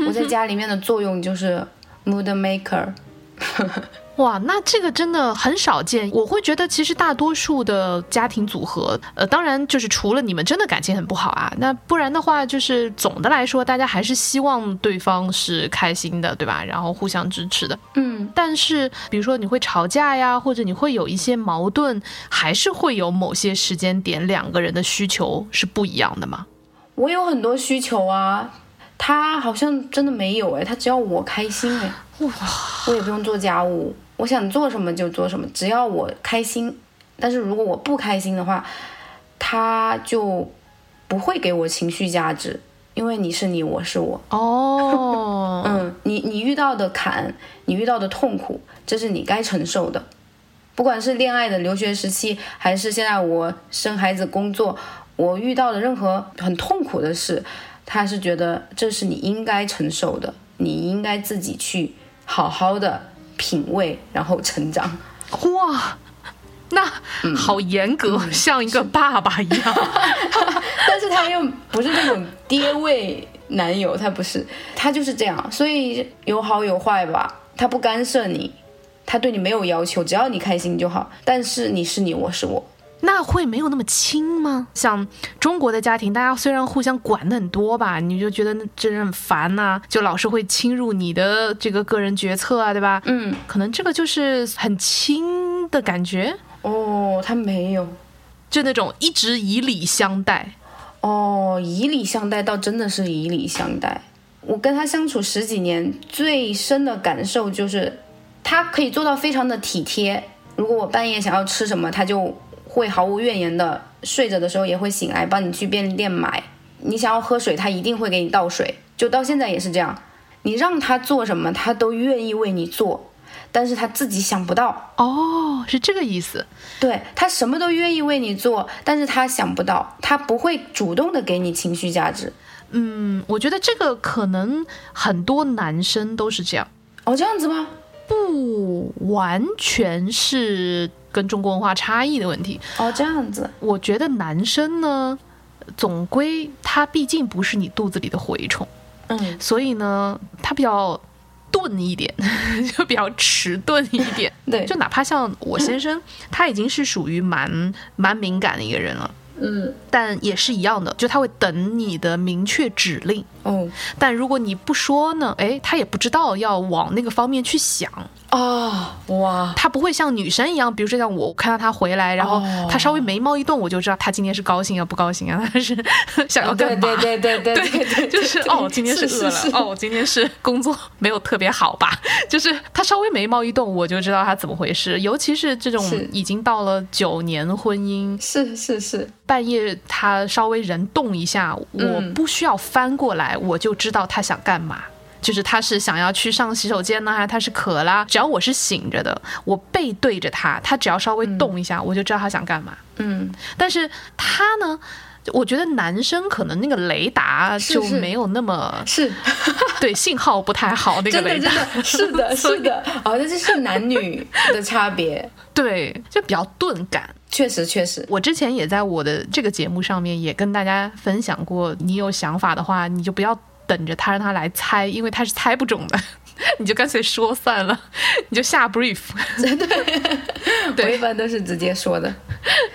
我在家里面的作用就是 mood maker。哇，那这个真的很少见。我会觉得，其实大多数的家庭组合，呃，当然就是除了你们真的感情很不好啊，那不然的话，就是总的来说，大家还是希望对方是开心的，对吧？然后互相支持的。嗯，但是，比如说你会吵架呀，或者你会有一些矛盾，还是会有某些时间点两个人的需求是不一样的吗？我有很多需求啊，他好像真的没有哎，他只要我开心哎，哇，我也不用做家务，我想做什么就做什么，只要我开心。但是如果我不开心的话，他就不会给我情绪价值，因为你是你，我是我。哦，嗯，你你遇到的坎，你遇到的痛苦，这是你该承受的。不管是恋爱的留学时期，还是现在我生孩子、工作，我遇到的任何很痛苦的事，他是觉得这是你应该承受的，你应该自己去好好的品味，然后成长。哇，那好严格，像一个爸爸一样。但是他又不是那种爹味男友，他不是，他就是这样，所以有好有坏吧，他不干涉你，他对你没有要求，只要你开心就好。但是你是你，我是我，那会没有那么亲吗？像中国的家庭，大家虽然互相管的很多吧，你就觉得这人很烦呐、就老是会侵入你的这个个人决策啊，对吧？嗯，可能这个就是很亲的感觉，哦，他没有，就那种一直以礼相待。哦，以礼相待，倒真的是以礼相待。我跟他相处十几年，最深的感受就是，他可以做到非常的体贴。如果我半夜想要吃什么，他就会毫无怨言的，睡着的时候也会醒来帮你去便利店买。你想要喝水，他一定会给你倒水。就到现在也是这样，你让他做什么，他都愿意为你做，但是他自己想不到。哦，是这个意思。对他什么都愿意为你做，但是他想不到，他不会主动的给你情绪价值。嗯，我觉得这个可能很多男生都是这样，哦，这样子吗？不完全是跟中国文化差异的问题。哦，这样子。我觉得男生呢，总归他毕竟不是你肚子里的蛔虫，嗯，所以呢，他比较钝一点，就比较迟钝一点。对，就哪怕像我先生，他已经是属于蛮蛮敏感的一个人了。嗯，但也是一样的，就他会等你的明确指令。哦，但如果你不说呢，诶，他也不知道要往那个方面去想。哦，哇，他不会像女生一样，比如说像我看到他回来，然后哦他稍微眉毛一动，我就知道他今天是高兴啊不高兴啊，他是想要干嘛？对对对对对对对，就是对哦，今天是饿了，是哦，今天是工作没有特别好吧？就是他稍微眉毛一动，我就知道他怎么回事。尤其是这种已经到了九年婚姻，是是是，半夜他稍微人动一下，我嗯不需要翻过来，我就知道他想干嘛。就是他是想要去上洗手间呢，还是他是渴啦？只要我是醒着的，我背对着他，他只要稍微动一下，我就知道他想干嘛。嗯，但是他呢，我觉得男生可能那个雷达就没有那么是 对信号不太好，那个真的真雷达的是的是的，哦，这就是男女的差别，对就比较钝感。确实确实，我之前也在我的这个节目上面也跟大家分享过，你有想法的话，你就不要等着他让他来猜，因为他是猜不中的，你就干脆说算了，你就下 brief。我一般都是直接说的，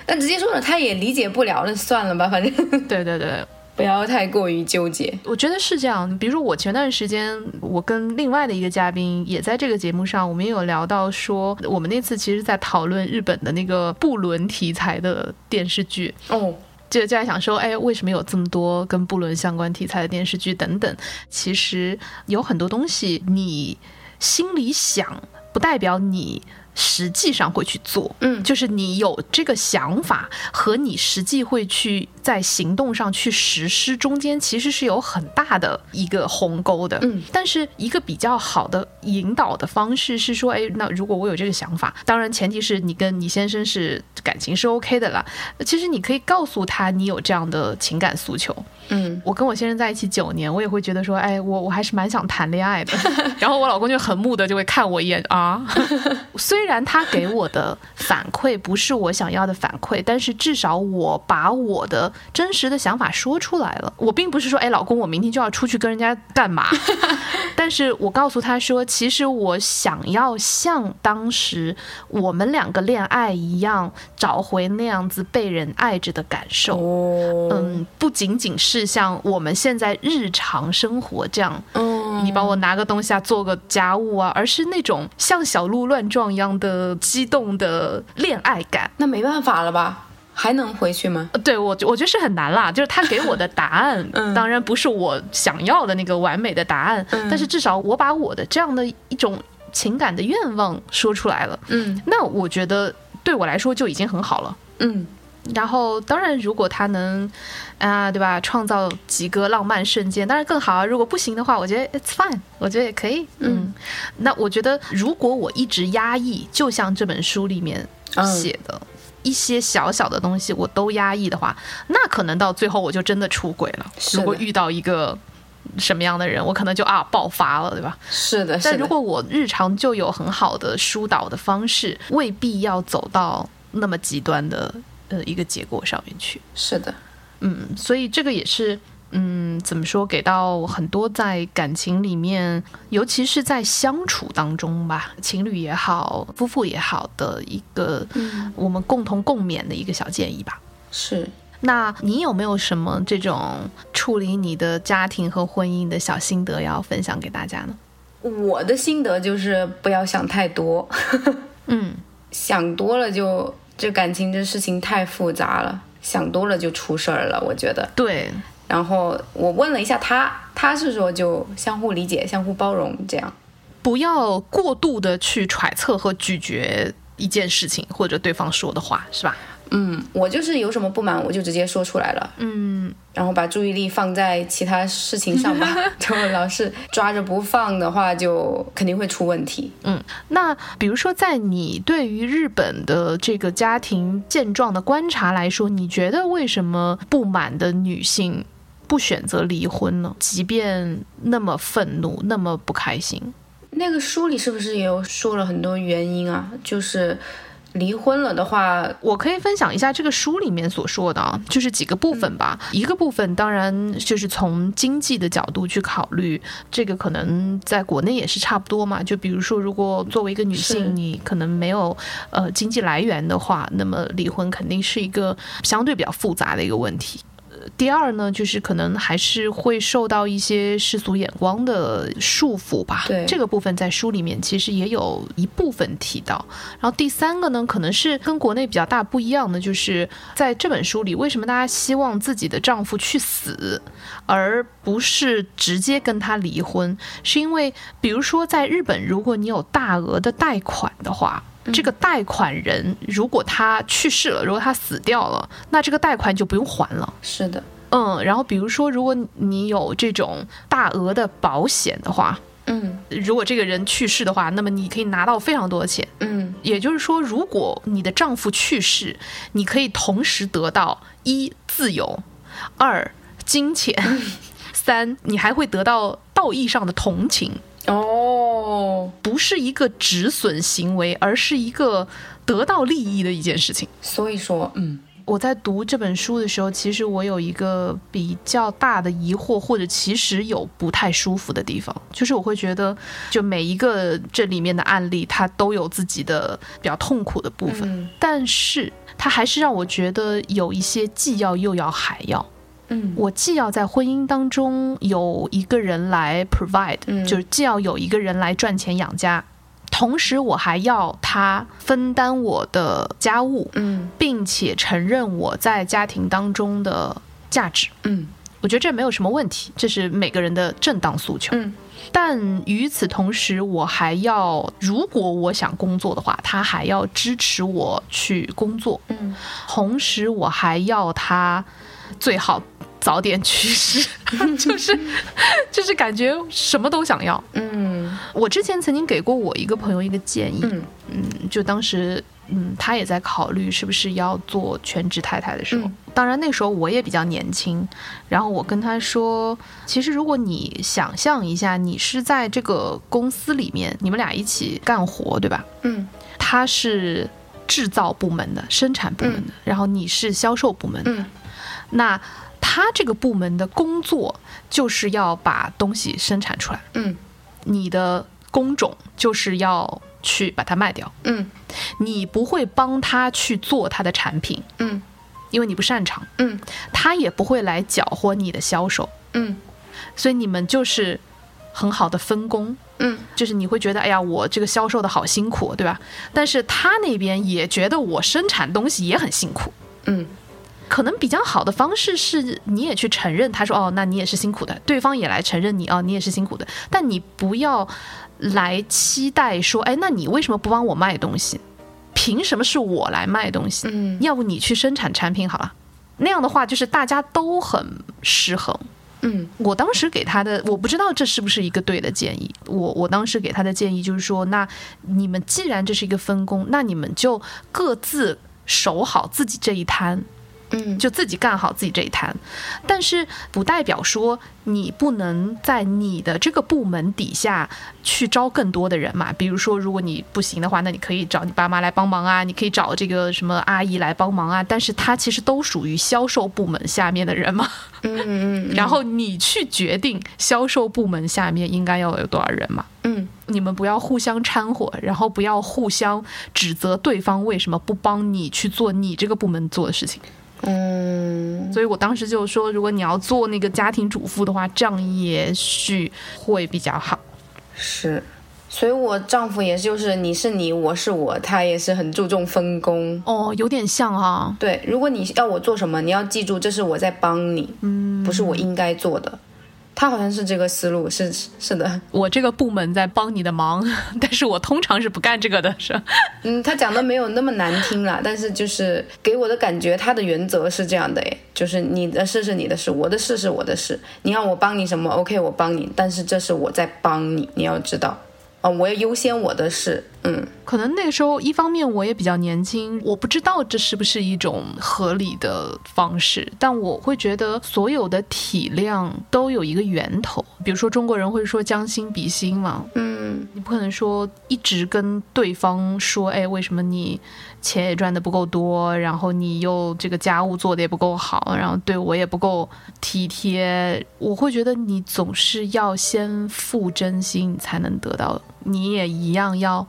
但直接说了他也理解不了，那算了吧，反正对对对，不要太过于纠结。我觉得是这样。比如说，我前段时间我跟另外的一个嘉宾也在这个节目上，我们也有聊到说，我们那次其实在讨论日本的那个布伦题材的电视剧，哦，就就在想说，哎，为什么有这么多跟布伦相关题材的电视剧等等？其实有很多东西你心里想，不代表你实际上会去做。嗯就是你有这个想法和你实际会去在行动上去实施中间，其实是有很大的一个鸿沟的。嗯，但是一个比较好的引导的方式是说，哎，那如果我有这个想法，当然前提是你跟你先生是感情是 OK 的啦。其实你可以告诉他你有这样的情感诉求。嗯，我跟我先生在一起九年，我也会觉得说，哎，我我还是蛮想谈恋爱的。然后我老公就很木的就会看我一眼啊，虽然他给我的反馈不是我想要的反馈，但是至少我把我的真实的想法说出来了。我并不是说，哎，老公，我明天就要出去跟人家干嘛，但是我告诉他说，其实我想要像当时我们两个恋爱一样，找回那样子被人爱着的感受。哦，嗯，不仅仅是像我们现在日常生活这样，嗯，你帮我拿个东西啊，做个家务啊，而是那种像小鹿乱撞一样的激动的恋爱感。那没办法了吧？还能回去吗？呃对我，我觉得是很难啦。就是他给我的答案，嗯当然不是我想要的那个完美的答案，嗯但是至少我把我的这样的一种情感的愿望说出来了。嗯那我觉得对我来说就已经很好了。嗯，然后，当然，如果他能，啊、对吧，创造几个浪漫瞬间，当然更好啊。如果不行的话，我觉得 it's fine，我觉得也可以。嗯，那我觉得，如果我一直压抑，就像这本书里面嗯写的。一些小小的东西我都压抑的话，那可能到最后我就真的出轨了。如果遇到一个什么样的人，我可能就啊爆发了，对吧？是的，是的，但如果我日常就有很好的疏导的方式，未必要走到那么极端的呃一个结果上面去。是的，嗯，所以这个也是。嗯，怎么说？给到很多在感情里面，尤其是在相处当中吧，情侣也好，夫妇也好的一个，嗯，我们共同共勉的一个小建议吧。是。那你有没有什么这种处理你的家庭和婚姻的小心得要分享给大家呢？我的心得就是不要想太多，嗯想多了就这感情这事情太复杂了，想多了就出事儿了，我觉得。对，然后我问了一下他，他是说就相互理解、相互包容这样。不要过度的去揣测和咀嚼一件事情或者对方说的话，是吧？嗯，我就是有什么不满我就直接说出来了，嗯，然后把注意力放在其他事情上吧。就老是抓着不放的话，就肯定会出问题。嗯那比如说，在你对于日本的这个家庭现状的观察来说，你觉得为什么不满的女性不选择离婚呢？即便那么愤怒，那么不开心？那个书里是不是也有说了很多原因啊？就是离婚了的话，我可以分享一下这个书里面所说的啊，就是几个部分吧。一个部分当然就是从经济的角度去考虑，这个可能在国内也是差不多嘛。就比如说，如果作为一个女性，你可能没有呃经济来源的话，那么离婚肯定是一个相对比较复杂的一个问题。第二呢，就是可能还是会受到一些世俗眼光的束缚吧。对这个部分在书里面其实也有一部分提到。然后第三个呢，可能是跟国内比较大不一样的，就是在这本书里，为什么大家希望自己的丈夫去死，而不是直接跟他离婚？是因为，比如说在日本，如果你有大额的贷款的话。这个贷款人如果他去世了，如果他死掉了，那这个贷款就不用还了。是的，嗯，然后比如说，如果你有这种大额的保险的话，嗯如果这个人去世的话，那么你可以拿到非常多的钱。嗯也就是说，如果你的丈夫去世，你可以同时得到一自由，二金钱，三你还会得到道义上的同情，哦，不是一个止损行为，而是一个得到利益的一件事情。所以说，嗯。我在读这本书的时候，其实我有一个比较大的疑惑，或者其实有不太舒服的地方，就是我会觉得，就每一个这里面的案例，它都有自己的比较痛苦的部分，嗯。但是它还是让我觉得有一些既要又要还要。嗯。我既要在婚姻当中有一个人来 provide，、嗯。就是既要有一个人来赚钱养家，同时我还要他分担我的家务，嗯。并且承认我在家庭当中的价值。嗯。我觉得这没有什么问题，这是每个人的正当诉求。嗯。但与此同时，我还要，如果我想工作的话，他还要支持我去工作，嗯。同时我还要他最好早点去世，就是就是感觉什么都想要。嗯。我之前曾经给过我一个朋友一个建议，嗯。嗯，就当时，嗯，他也在考虑是不是要做全职太太的时候，嗯。当然那时候我也比较年轻，然后我跟他说，其实如果你想象一下，你是在这个公司里面，你们俩一起干活，对吧？嗯。他是制造部门的、生产部门的，然后你是销售部门的，嗯。那他这个部门的工作就是要把东西生产出来，嗯。你的工种就是要去把它卖掉。嗯。你不会帮他去做他的产品，嗯。因为你不擅长，嗯。他也不会来搅和你的销售，嗯。所以你们就是很好的分工。嗯。就是你会觉得，哎呀，我这个销售的好辛苦，对吧？但是他那边也觉得我生产东西也很辛苦。嗯可能比较好的方式是，你也去承认，他说，哦，那你也是辛苦的，对方也来承认你，哦，你也是辛苦的，但你不要来期待说，哎，那你为什么不帮我卖东西？凭什么是我来卖东西？嗯要不你去生产产品好了。那样的话，就是大家都很失衡。嗯我当时给他的，我不知道这是不是一个对的建议。我我当时给他的建议就是说，那你们既然这是一个分工，那你们就各自守好自己这一摊，嗯就自己干好自己这一摊。但是不代表说你不能在你的这个部门底下去招更多的人嘛。比如说，如果你不行的话，那你可以找你爸妈来帮忙啊，你可以找这个什么阿姨来帮忙啊。但是他其实都属于销售部门下面的人嘛。嗯嗯 然后你去决定销售部门下面应该要有多少人嘛。嗯你们不要互相掺和，然后不要互相指责对方为什么不帮你去做你这个部门做的事情。嗯所以我当时就说，如果你要做那个家庭主妇的话，这样也许会比较好。是。所以我丈夫也就是你是你，我是我，他也是很注重分工。哦，有点像哈、对，如果你要我做什么，你要记住，这是我在帮你，嗯，不是我应该做的。他好像是这个思路，是是的，我这个部门在帮你的忙，但是我通常是不干这个的，是？嗯，他讲的没有那么难听啦，但是就是给我的感觉，他的原则是这样的，哎，就是你的事是你的事，我的事是我的事，你要我帮你什么，OK，我帮你，但是这是我在帮你，你要知道，啊、我要优先我的事，嗯可能那个时候，一方面我也比较年轻，我不知道这是不是一种合理的方式，但我会觉得所有的体谅都有一个源头。比如说中国人会说将心比心嘛，嗯你不可能说一直跟对方说，哎，为什么你钱也赚的不够多，然后你又这个家务做的也不够好，然后对我也不够体贴。我会觉得你总是要先付真心，你才能得到，你也一样要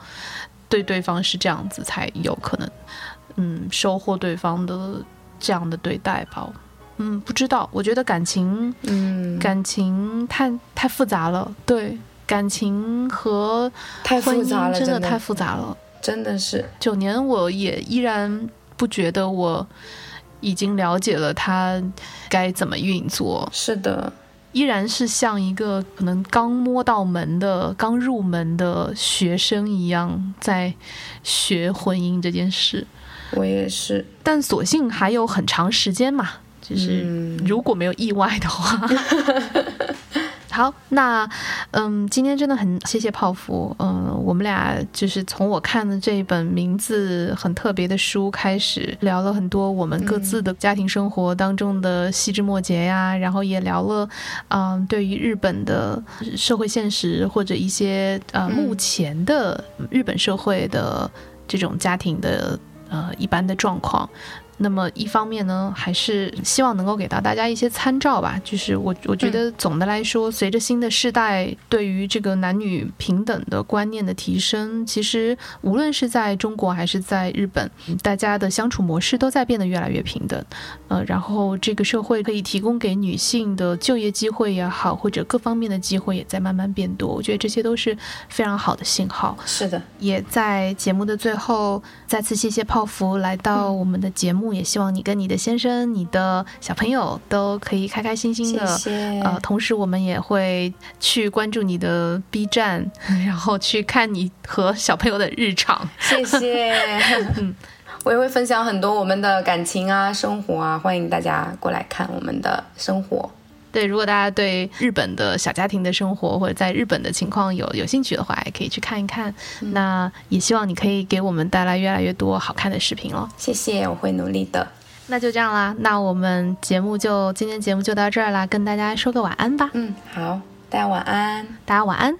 对对方是这样子，才有可能，嗯，收获对方的这样的对待吧。嗯，不知道。我觉得感情，嗯，感情太太复杂了。对，感情和太婚复杂了，真的太复杂了。真的是九年，我也依然不觉得我已经了解了它该怎么运作，是的，依然是像一个可能刚摸到门的、刚入门的学生一样在学婚姻这件事。我也是。但所幸还有很长时间嘛，就是嗯如果没有意外的话。好，那嗯，今天真的很谢谢泡芙，嗯，我们俩就是从我看的这一本名字很特别的书开始，聊了很多我们各自的家庭生活当中的细枝末节呀，然后也聊了，嗯，对于日本的社会现实或者一些呃嗯目前的日本社会的这种家庭的呃一般的状况。那么一方面呢，还是希望能够给到大家一些参照吧。就是我我觉得总的来说，随着新的世代对于这个男女平等的观念的提升，其实无论是在中国还是在日本，大家的相处模式都在变得越来越平等。呃，然后这个社会可以提供给女性的就业机会也好，或者各方面的机会也在慢慢变多。我觉得这些都是非常好的信号。是的，也在节目的最后再次谢谢泡芙来到我们的节目，也希望你跟你的先生、你的小朋友都可以开开心心的。谢谢。呃，同时我们也会去关注你的 B 站，然后去看你和小朋友的日常。谢谢。嗯，我也会分享很多我们的感情啊、生活啊，欢迎大家过来看我们的生活。对，如果大家对日本的小家庭的生活或者在日本的情况有有兴趣的话，也可以去看一看。那也希望你可以给我们带来越来越多好看的视频哦。谢谢，我会努力的。那就这样啦，那我们节目就今天节目就到这儿啦，跟大家说个晚安吧。嗯，好，大家晚安。大家晚安。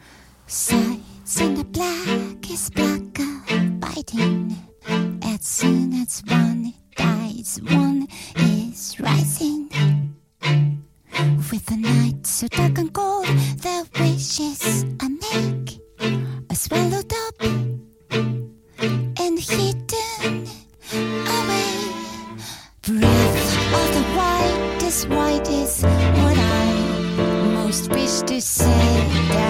The black is blacker, biting. As soon as one dies, one is rising. With a night so dark and cold, the wishes I make are swallowed up and hidden away. Breath of the whitest, whitest, what I most wish to say.